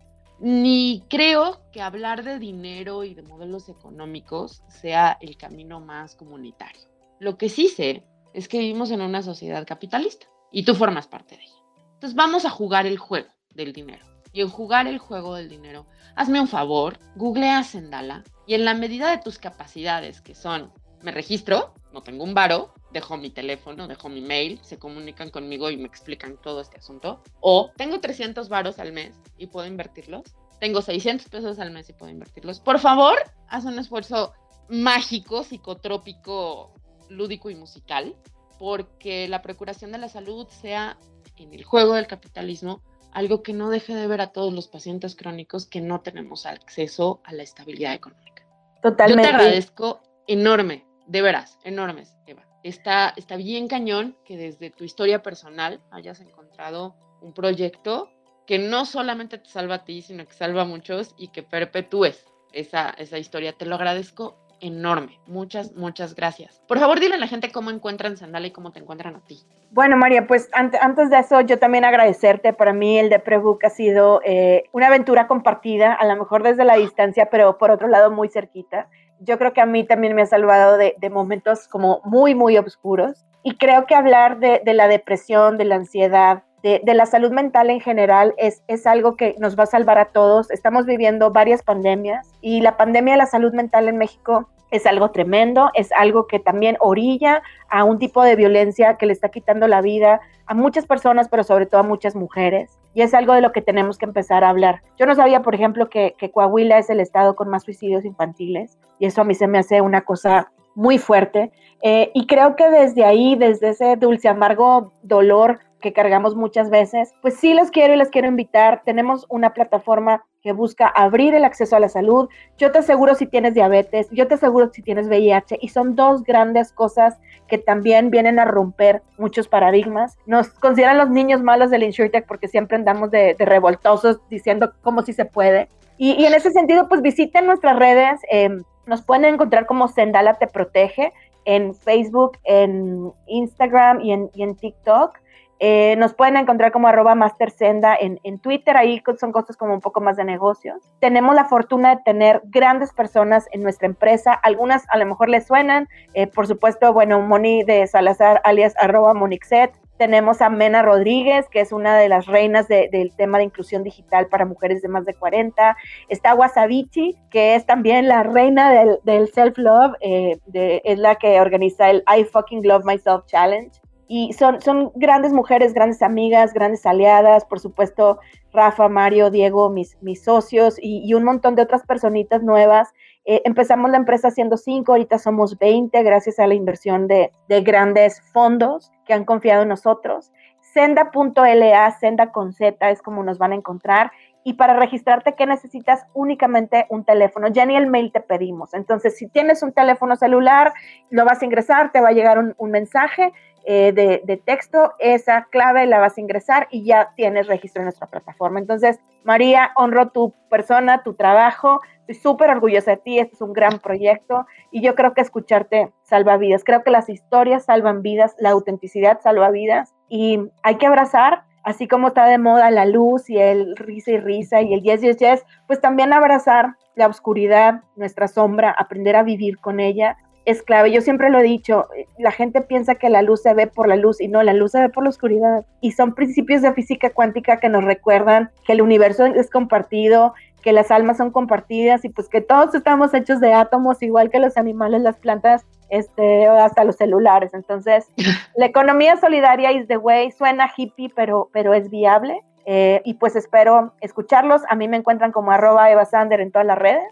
[SPEAKER 2] Ni creo que hablar de dinero y de modelos económicos sea el camino más comunitario. Lo que sí sé es que vivimos en una sociedad capitalista y tú formas parte de ella. Entonces vamos a jugar el juego del dinero. Y en jugar el juego del dinero, hazme un favor, googlea Sendala y en la medida de tus capacidades, que son, me registro, no tengo un varo, dejo mi teléfono, dejo mi mail, se comunican conmigo y me explican todo este asunto. O tengo 300 varos al mes y puedo invertirlos. Tengo 600 pesos al mes y puedo invertirlos. Por favor, haz un esfuerzo mágico, psicotrópico, lúdico y musical, porque la procuración de la salud sea en el juego del capitalismo algo que no deje de ver a todos los pacientes crónicos que no tenemos acceso a la estabilidad económica.
[SPEAKER 3] Totalmente.
[SPEAKER 2] Yo te agradezco enorme, de veras, enormes, Eva. Está, está bien cañón que desde tu historia personal hayas encontrado un proyecto que no solamente te salva a ti, sino que salva a muchos y que perpetúes esa, esa historia. Te lo agradezco enorme. Muchas, muchas gracias. Por favor, dile a la gente cómo encuentran Sandala y cómo te encuentran a ti.
[SPEAKER 3] Bueno, María, pues antes de eso, yo también agradecerte. Para mí, el de Prebook ha sido eh, una aventura compartida, a lo mejor desde la distancia, pero por otro lado, muy cerquita. Yo creo que a mí también me ha salvado de, momentos como muy, muy oscuros. Y creo que hablar de, de la depresión, de la ansiedad, de, la salud mental en general es, es algo que nos va a salvar a todos. Estamos viviendo varias pandemias y la pandemia de la salud mental en México es algo tremendo, es algo que también orilla a un tipo de violencia que le está quitando la vida a muchas personas, pero sobre todo a muchas mujeres. Y es algo de lo que tenemos que empezar a hablar. Yo no sabía, por ejemplo, que, Coahuila es el estado con más suicidios infantiles y eso a mí se me hace una cosa muy fuerte. Eh, y creo que desde ahí, desde ese dulce amargo dolor que cargamos muchas veces, pues sí los quiero y les quiero invitar. Tenemos una plataforma que busca abrir el acceso a la salud. Yo te aseguro si tienes diabetes, yo te aseguro si tienes VIH y son dos grandes cosas que también vienen a romper muchos paradigmas. Nos consideran los niños malos del InsurTech porque siempre andamos de, revoltosos diciendo cómo sí se puede. Y, en ese sentido, pues visiten nuestras redes. Em, nos pueden encontrar como Sendala Te Protege en Facebook, en Instagram y en TikTok. Eh, nos pueden encontrar como arroba mastersenda en, en Twitter, ahí son cosas como un poco más de negocios. Tenemos la fortuna de tener grandes personas en nuestra empresa, algunas a lo mejor les suenan, eh, por supuesto, bueno, Moni de Salazar, alias arroba Monixet, tenemos a Mena Rodríguez, que es una de las reinas del tema de inclusión digital para mujeres de más de 40. Está Wasabichi, que es también la reina del, self-love, eh, es la que organiza el I Fucking Love Myself Challenge y son, son grandes mujeres, grandes amigas, grandes aliadas, por supuesto, Rafa, Mario, Diego, mis, mis socios y, un montón de otras personitas nuevas. Eh, empezamos la empresa siendo cinco, ahorita somos 20 gracias a la inversión de, de grandes fondos que han confiado en nosotros. Senda.la, Senda con Z es como nos van a encontrar. Y para registrarte, ¿qué necesitas? Únicamente un teléfono. Ya ni el mail te pedimos. Entonces, si tienes un teléfono celular, lo vas a ingresar, te va a llegar un, un mensaje eh, de, texto, esa clave la vas a ingresar y ya tienes registro en nuestra plataforma. Entonces, María, honro tu persona, tu trabajo, estoy súper orgullosa de ti, este es un gran proyecto y yo creo que escucharte salva vidas, creo que las historias salvan vidas, la autenticidad salva vidas y hay que abrazar. Así como está de moda la luz y el risa y risa y el yes, yes, yes, pues también abrazar la oscuridad, nuestra sombra, aprender a vivir con ella es clave. Yo siempre lo he dicho, la gente piensa que la luz se ve por la luz y no, la luz se ve por la oscuridad. Y son principios de física cuántica que nos recuerdan que el universo es compartido, que las almas son compartidas y pues que todos estamos hechos de átomos, igual que los animales, las plantas, este, hasta los celulares. Entonces, la economía solidaria is the way, suena hippie, pero, pero es viable. Eh, y pues espero escucharlos. A mí me encuentran como arroba Eva Sander en todas las redes.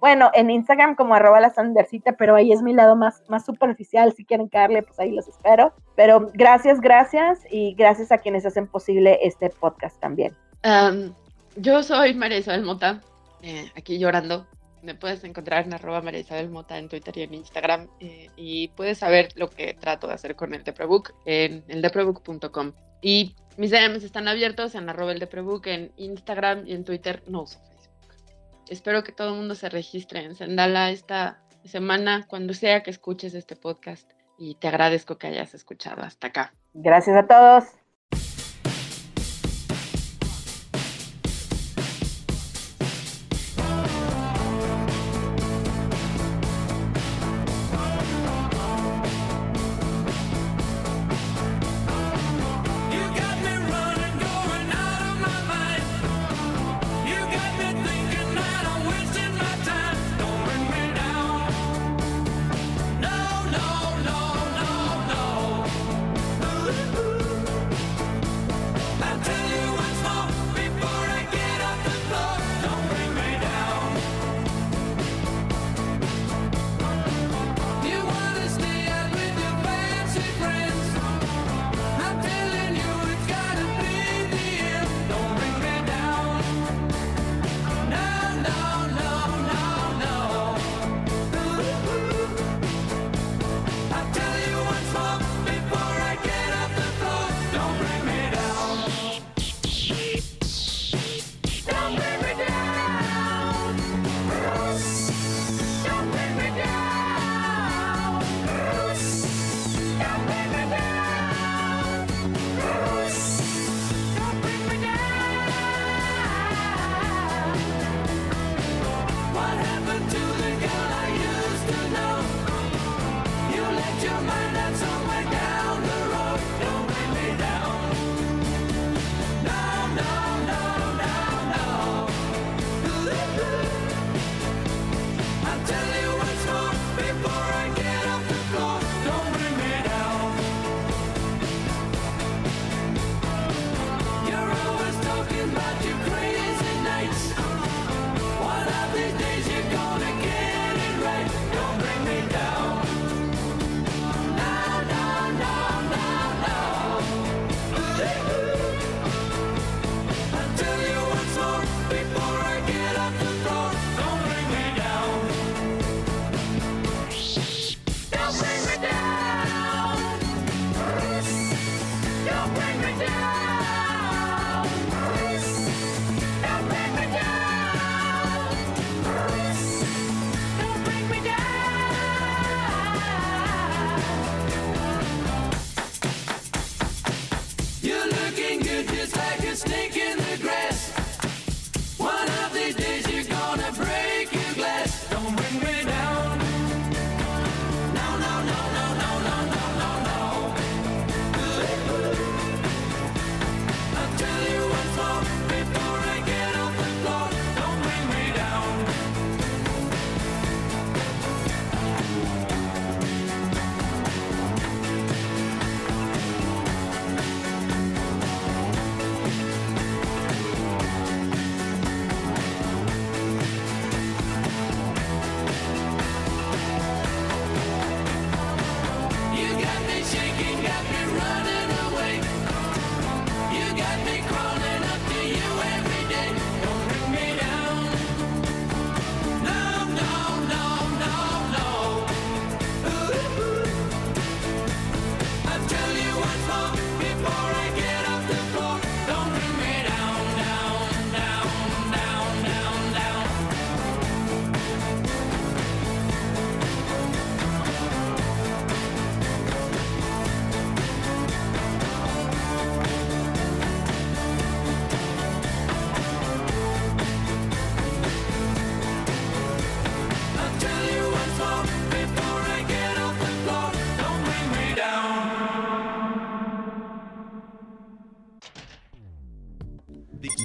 [SPEAKER 3] Bueno, en Instagram como arroba la sandercita, pero ahí es mi lado más, más superficial. Si quieren caerle, pues ahí los espero. Pero gracias, gracias y gracias a quienes hacen posible este podcast también.
[SPEAKER 2] yo soy María Isabel Mota, eh, aquí llorando. Me puedes encontrar en arroba María Isabel Mota en Twitter y en Instagram. Eh, y puedes saber lo que trato de hacer con el Deprebook en el deprebook.com. Y mis DMs están abiertos en arroba el Deprebook en Instagram y en Twitter. No uso espero que todo el mundo se registre en Sendala esta semana, cuando sea que escuches este podcast. Y te agradezco que hayas escuchado hasta acá.
[SPEAKER 3] Gracias a todos.